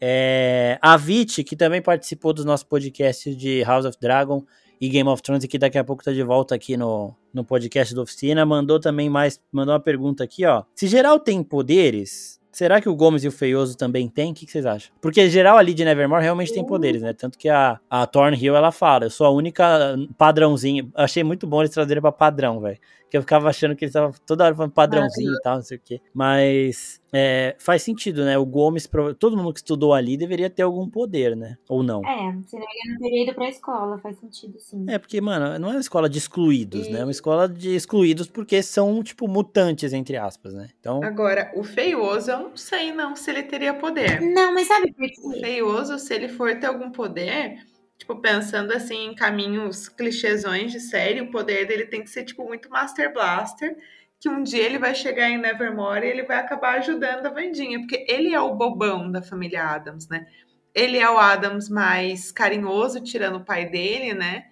É, a Vit, que também participou dos nossos podcasts de House of Dragon, e Game of Thrones, que daqui a pouco tá de volta aqui no, no podcast da oficina, mandou também mais, mandou uma pergunta aqui, ó. Se geral tem poderes, será que o Gomes e o Feioso também tem? O que, vocês acham? Porque geral ali de Nevermore realmente tem poderes, né? Tanto que a, a Thornhill, ela fala, eu sou a única padrãozinho. Achei muito bom eles trazerem pra padrão, velho que eu ficava achando que ele estava toda hora falando padrãozinho ah, e tal, não sei o quê. Mas é, faz sentido, né? O Gomes, todo mundo que estudou ali deveria ter algum poder, né? Ou não? É, senão ele não teria ido pra escola, faz sentido, sim. É, porque, mano, não é uma escola de excluídos, e... né? É uma escola de excluídos porque são, tipo, mutantes, entre aspas, né? Então... Agora, o feioso, eu não sei não se ele teria poder. Não, mas sabe por quê? O feioso, se ele for ter algum poder tipo, pensando assim em caminhos clichêsões de série, o poder dele tem que ser, tipo, muito Master Blaster, que um dia ele vai chegar em Nevermore e ele vai acabar ajudando a Vandinha, porque ele é o bobão da família Adams, né? Ele é o Adams mais carinhoso, tirando o pai dele, né?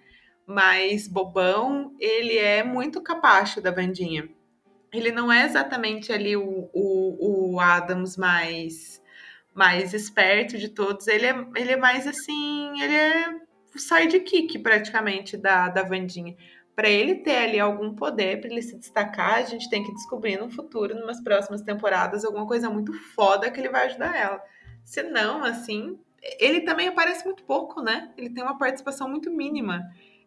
Mais bobão, ele é muito capacho da Vandinha. Ele não é exatamente ali o, o, o Adams mais mais esperto de todos, ele é, ele é mais assim, ele é sidekick praticamente da, da Vandinha. Para ele ter ali algum poder, para ele se destacar, a gente tem que descobrir no futuro, numas próximas temporadas, alguma coisa muito foda que ele vai ajudar ela. Se não, assim, ele também aparece muito pouco, né? Ele tem uma participação muito mínima.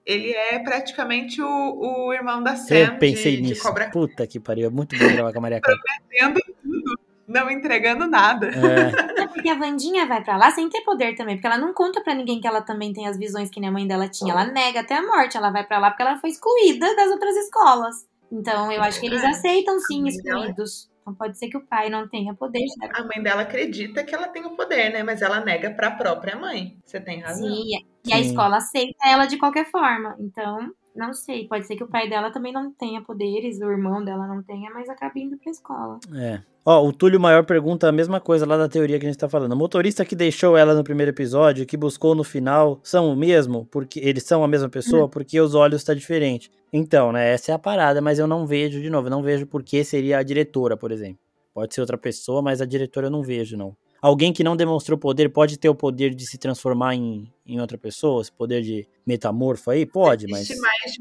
Ele é praticamente o, o irmão da Sam Eu pensei de, nisso. De Cobra... Puta que pariu, é muito bom gravar com a Maria Clara. Prometendo tudo. não entregando nada. É, É porque a Vandinha vai pra lá sem ter poder também, porque ela não conta pra ninguém que ela também tem as visões que nem a mãe dela tinha. Ela nega até a morte. Ela vai pra lá porque ela foi excluída das outras escolas. Então eu acho que eles aceitam sim A excluídos. Então pode ser que o pai não tenha poder. né? A mãe dela acredita que ela tem o poder, né? Mas ela nega pra própria mãe. Você tem razão. Sim, e a escola aceita ela de qualquer forma. Então, não sei. Pode ser que o pai dela também não tenha poderes, o irmão dela não tenha, mas acabe indo pra escola. é. Ó, o Túlio Maior pergunta a mesma coisa lá da teoria que a gente tá falando. O motorista que deixou ela no primeiro episódio, que buscou no final, são o mesmo? Porque eles são a mesma pessoa? Porque os olhos tá diferente. Então, né, essa é a parada, mas eu não vejo, de novo, eu não vejo por que seria a diretora, por exemplo. Pode ser outra pessoa, mas a diretora eu não vejo, não. Alguém que não demonstrou poder pode ter o poder de se transformar em, em outra pessoa? Esse poder de metamorfo aí? Pode, mas. Existe mais de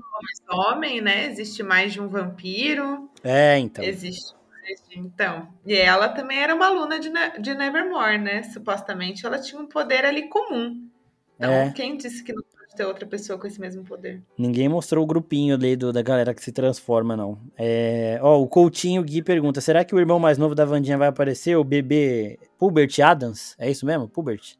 um homem, né? Existe mais de um vampiro. É, então. Existe. existe- Então. E ela também era uma aluna de, Ne- de Nevermore, né? Supostamente ela tinha um poder ali comum. Então, É. quem disse que não ter outra pessoa com esse mesmo poder? Ninguém mostrou o grupinho ali do, da galera que se transforma, não. É, ó, o Coutinho Gui pergunta: será que o irmão mais novo da Vandinha vai aparecer? O bebê Pubert Adams? É isso mesmo? Pubert?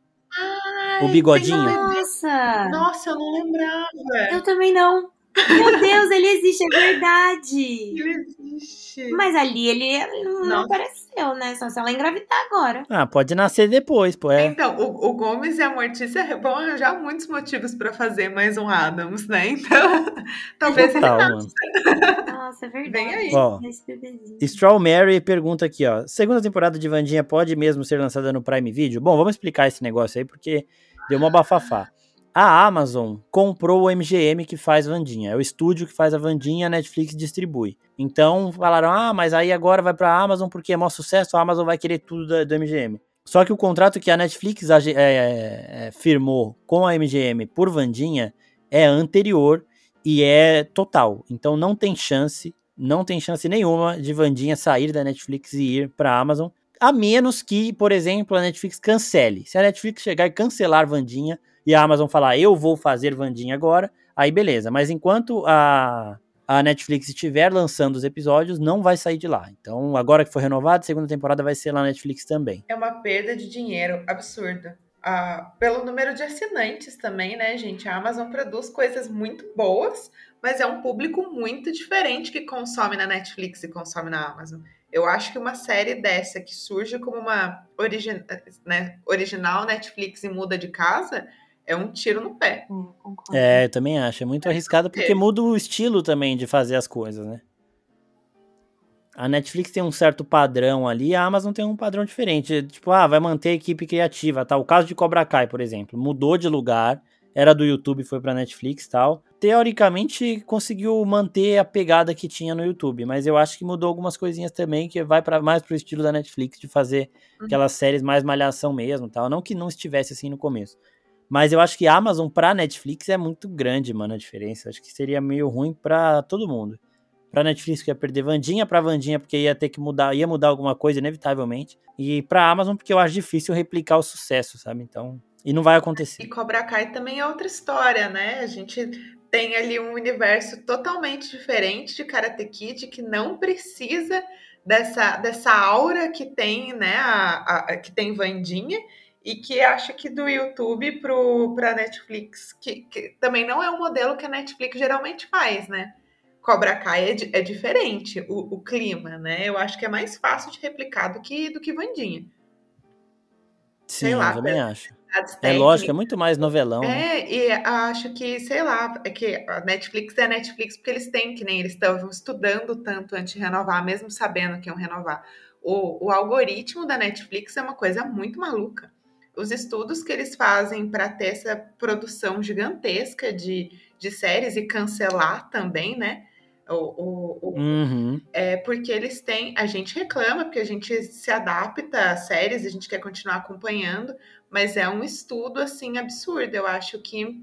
O bigodinho? Nossa! Nossa, eu não lembrava. Eu também não. Meu Deus, ele existe, é verdade. Ele existe. Mas ali ele, não Nossa. apareceu, né? Só se ela engravidar agora. Ah, pode nascer depois, pô. É. Então, o, o Gomes e a Mortícia vão arranjar muitos motivos pra fazer mais um Adams, né? Então, talvez ele nasça. Nossa, é verdade. Vem aí. Ó. Bebezinho. Strawberry pergunta aqui, ó. Segunda temporada de Vandinha pode mesmo ser lançada no Prime Video? Bom, vamos explicar esse negócio aí, porque deu uma bafafá. A Amazon comprou o MGM que faz Vandinha. É o estúdio que faz a Vandinha a Netflix distribui. Então falaram, ah, mas aí agora vai pra Amazon porque é maior sucesso, a Amazon vai querer tudo da- do MGM. Só que o contrato que a Netflix age- é, é, firmou com a MGM por Vandinha é anterior e é total. Então não tem chance, não tem chance nenhuma de Vandinha sair da Netflix e ir pra Amazon. A menos que, por exemplo, a Netflix cancele. Se a Netflix chegar e cancelar Vandinha e a Amazon falar, eu vou fazer Vandinha agora, aí beleza. Mas enquanto a, a Netflix estiver lançando os episódios, não vai sair de lá. Então, agora que foi renovado, segunda temporada vai ser lá na Netflix também. É uma perda de dinheiro absurda. Ah, pelo número de assinantes também, né, gente? A Amazon produz coisas muito boas, mas é um público muito diferente que consome na Netflix e consome na Amazon. Eu acho que uma série dessa que surge como uma origi né, original Netflix e muda de casa é um tiro no pé. É, concordo. É, eu também acho. É muito arriscado porque É. muda o estilo também de fazer as coisas, né? A Netflix tem um certo padrão ali, a Amazon tem um padrão diferente. Tipo, ah, vai manter a equipe criativa, tá? O caso de Cobra Kai, por exemplo, mudou de lugar, era do YouTube, foi pra Netflix e tal. Teoricamente, conseguiu manter a pegada que tinha no YouTube, mas eu acho que mudou algumas coisinhas também, que vai para mais pro estilo da Netflix, de fazer Uhum. aquelas séries mais malhação mesmo, tal. Não que não estivesse assim no começo. Mas eu acho que a Amazon pra Netflix é muito grande, mano, a diferença. Acho que seria meio ruim pra todo mundo. Pra Netflix que ia perder Vandinha pra Vandinha, porque ia ter que mudar, ia mudar alguma coisa, inevitavelmente. E pra Amazon, porque eu acho difícil replicar o sucesso, sabe? Então. E não vai E acontecer. Cobra Kai também é outra história, né? A gente tem ali um universo totalmente diferente de Karate Kid que não precisa dessa, dessa aura que tem, né? A, a- que tem Vandinha e que acho que do YouTube pro, pra Netflix, que, que também não é um modelo que a Netflix geralmente faz, né? Cobra Kai é, di- é diferente o, o clima, né? Eu acho que é mais fácil de replicar do que, do que Vandinha. Sim, lá, eu também acho. É lógico, é muito mais novelão. né? é, e acho que, sei lá, é que a Netflix é a Netflix porque eles têm, que nem eles estavam estudando tanto antes de renovar, mesmo sabendo que iam renovar. O, o algoritmo da Netflix é uma coisa muito maluca. Os estudos que eles fazem para ter essa produção gigantesca de, de séries e cancelar também, né? O, o, o- Uhum. é porque eles têm. A gente reclama, porque a gente se adapta às séries, a gente quer continuar acompanhando, mas é um estudo assim absurdo. Eu acho que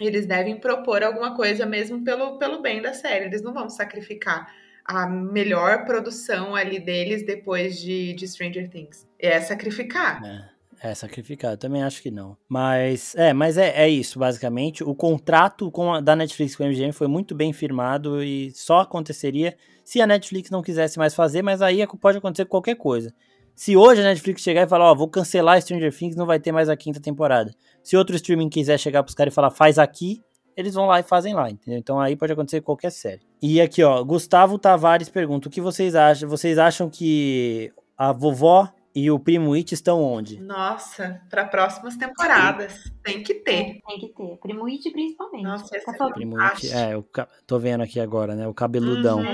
eles devem propor alguma coisa mesmo pelo, pelo bem da série. Eles não vão sacrificar a melhor produção ali deles depois de, de Stranger Things. É sacrificar. É. É sacrificar, eu também acho que não. Mas é, mas é, é isso, basicamente. O contrato com a, da Netflix com a MGM foi muito bem firmado e só aconteceria se a Netflix não quisesse mais fazer, mas aí é- pode acontecer qualquer coisa. Se hoje a Netflix chegar e falar, ó, vou cancelar Stranger Things, não vai ter mais a quinta temporada. Se outro streaming quiser chegar pros caras e falar, faz aqui, eles vão lá e fazem lá, entendeu? Então aí pode acontecer qualquer série. E aqui, ó, Gustavo Tavares pergunta: o que vocês acham? Vocês acham que a vovó e o primo It estão onde? Nossa, para próximas temporadas. Tem que ter. Tem que ter. Primo It principalmente. Nossa, esse Tá é falando- Primo It, é, eu tô vendo aqui agora, né? O cabeludão. Uhum.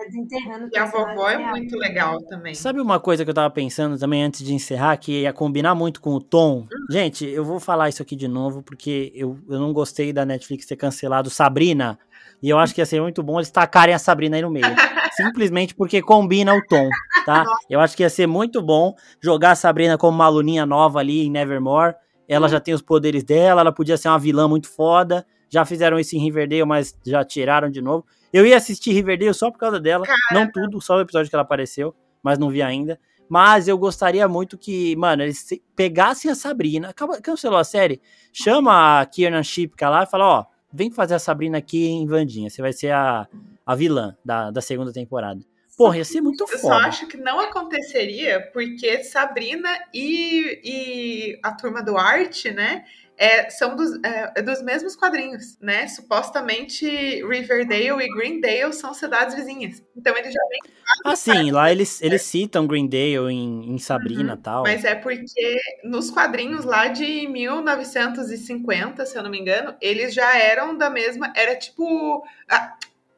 É, desenterrando E a vovó é muito legal também. Sabe uma coisa que eu tava pensando também antes de encerrar, que ia combinar muito com o tom? Gente, eu vou falar isso aqui de novo, porque eu, eu não gostei da Netflix ter cancelado Sabrina. E eu acho que ia ser muito bom eles tacarem a Sabrina aí no meio. simplesmente porque combina o tom, tá? Eu acho que ia ser muito bom jogar a Sabrina como uma aluninha nova ali em Nevermore. Ela já tem os poderes dela, ela podia ser uma vilã muito foda. Já fizeram isso em Riverdale, mas já tiraram de novo. Eu ia assistir Riverdale só por causa dela. Não tudo, só o episódio que ela apareceu, mas não vi ainda. Mas eu gostaria muito que, mano, eles se- pegassem a Sabrina. Acaba, cancelou a série? Chama a Kiernan Shipka lá e fala: ó, vem fazer a Sabrina aqui em Vandinha. Você vai ser a, a vilã da, da segunda temporada. Porra, ia ser muito Eu só foda. acho que não aconteceria porque Sabrina e, e a turma do Arte, né? É, são dos, é, é dos mesmos quadrinhos, né? Supostamente Riverdale e Greendale são cidades vizinhas. Então eles já vêm, Assim, lá eles, eles citam Greendale em, em Sabrina e tal. mas é porque nos quadrinhos lá de 1950, se eu não me engano, eles já eram da mesma. Era tipo. A,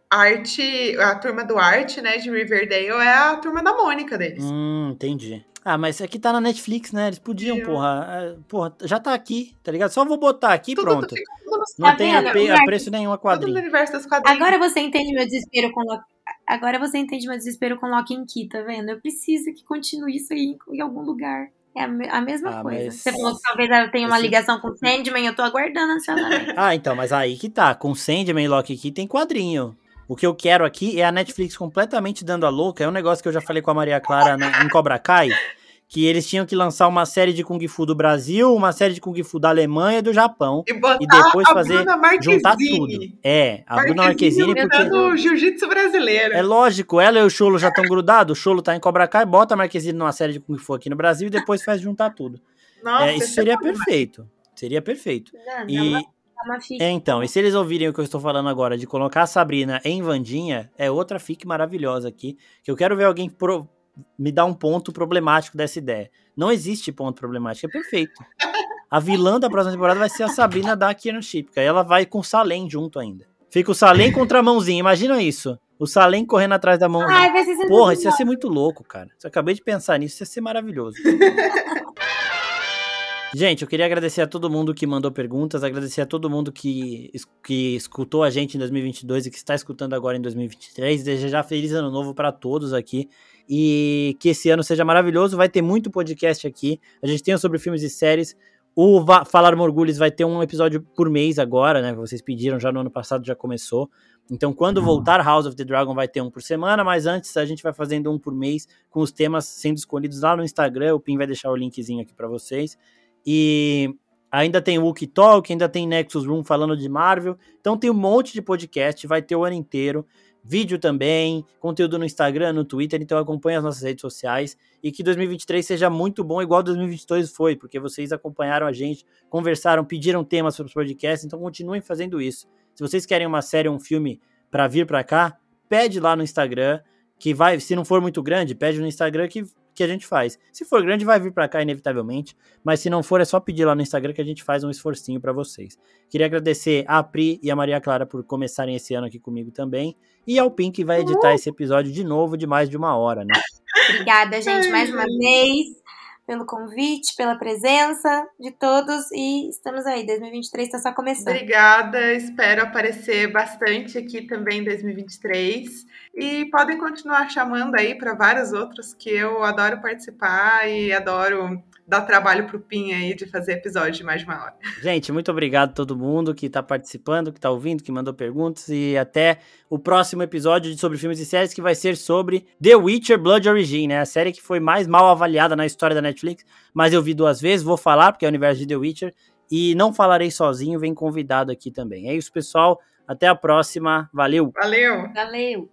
arte, a turma do Arte, né? De Riverdale é a turma da Mônica deles. Hum, entendi. Ah, mas é que tá na Netflix, né? Eles podiam, Podiam. porra. é, Porra, já tá aqui, tá ligado? Só vou botar aqui e pronto. tudo- tudo Não Tá tem vendo? a, a preço nenhum a no quadrinho. Agora você entende meu desespero com Loki. Agora você entende meu desespero com Loki and Key, tá vendo? Eu preciso que continue isso aí em, em algum lugar. É a, me- a mesma Ah, coisa. mas- Você falou que talvez ela tenha uma Esse- ligação com o Sandman, eu tô aguardando ansiosamente. Ah, então, mas aí que tá. Com Sandman e Loki aqui tem quadrinho. O que eu quero aqui é a Netflix completamente dando a louca. É um negócio que eu já falei com a Maria Clara na- em Cobra Kai. Que eles tinham que lançar uma série de Kung Fu do Brasil, uma série de Kung Fu da Alemanha e do Japão. E E depois fazer. Marquezine. Juntar tudo. É, a Bruna Marquezine, porque. jiu-jitsu brasileiro. É lógico, ela e o Cholo já estão grudados. O Cholo tá em Cobra Kai, bota a Marquezine numa série de Kung Fu aqui no Brasil e depois faz juntar tudo. Nossa, É, isso seria perfeito. Seria perfeito. Não, E, dá uma, dá uma ficha. é, então, e se eles ouvirem o que eu estou falando agora de colocar a Sabrina em Vandinha, é outra fique maravilhosa aqui, que eu quero ver alguém pro- me dar um ponto problemático dessa ideia. Não existe ponto problemático, é perfeito. A vilã da próxima temporada vai ser a Sabrina da Kieran Shipka, ela vai com o Salem junto ainda. Fica o Salem contra a mãozinha, imagina isso. O Salem correndo atrás da mãozinha. Ai, vai ser Porra, isso ia ser muito louco, cara. Eu acabei de pensar nisso, isso ia ser maravilhoso. Gente, eu queria agradecer a todo mundo que mandou perguntas, agradecer a todo mundo que, que escutou a gente em 2022 e que está escutando agora em 2023. Desejar feliz ano novo para todos aqui e que esse ano seja maravilhoso. Vai ter muito podcast aqui. A gente tem o sobre filmes e séries. O Va- Falar Morgulhos vai ter um episódio por mês agora, né? Vocês pediram já no ano passado, já começou. Então, quando voltar House of the Dragon, vai ter um por semana, mas antes a gente vai fazendo um por mês com os temas sendo escolhidos lá no Instagram. O Pim vai deixar o linkzinho aqui para vocês. E ainda tem Wookie Talk, ainda tem Nexus Room falando de Marvel. Então tem um monte de podcast, vai ter o ano inteiro. Vídeo também, conteúdo no Instagram, no Twitter, então acompanhe as nossas redes sociais e que 2023 seja muito bom, igual 2022 foi, porque vocês acompanharam a gente, conversaram, pediram temas para os podcasts, então continuem fazendo isso. Se vocês querem uma série um filme para vir para cá, pede lá no Instagram, que vai, se não for muito grande, pede no Instagram que, que a gente faz. Se for grande, vai vir para cá inevitavelmente, mas se não for, é só pedir lá no Instagram que a gente faz um esforcinho para vocês. Queria agradecer a Pri e a Maria Clara por começarem esse ano aqui comigo também, e ao Pim que vai editar esse episódio de novo de mais de uma hora, né? Obrigada, gente, mais uma vez, pelo convite, pela presença de todos. E estamos aí, 2023 está só começando. Obrigada, espero aparecer bastante aqui também em 2023. E podem continuar chamando aí para vários outros que eu adoro participar e adoro dar trabalho pro Pim aí de fazer episódio de mais de uma hora. Gente, muito obrigado a todo mundo que tá participando, que tá ouvindo, que mandou perguntas e até o próximo episódio de sobre filmes e séries que vai ser sobre The Witcher Blood Origin, né? A série que foi mais mal avaliada na história da Netflix, mas eu vi duas vezes, vou falar porque é o universo de The Witcher e não falarei sozinho, vem convidado aqui também. É isso, pessoal. Até a próxima. Valeu. Valeu! Valeu!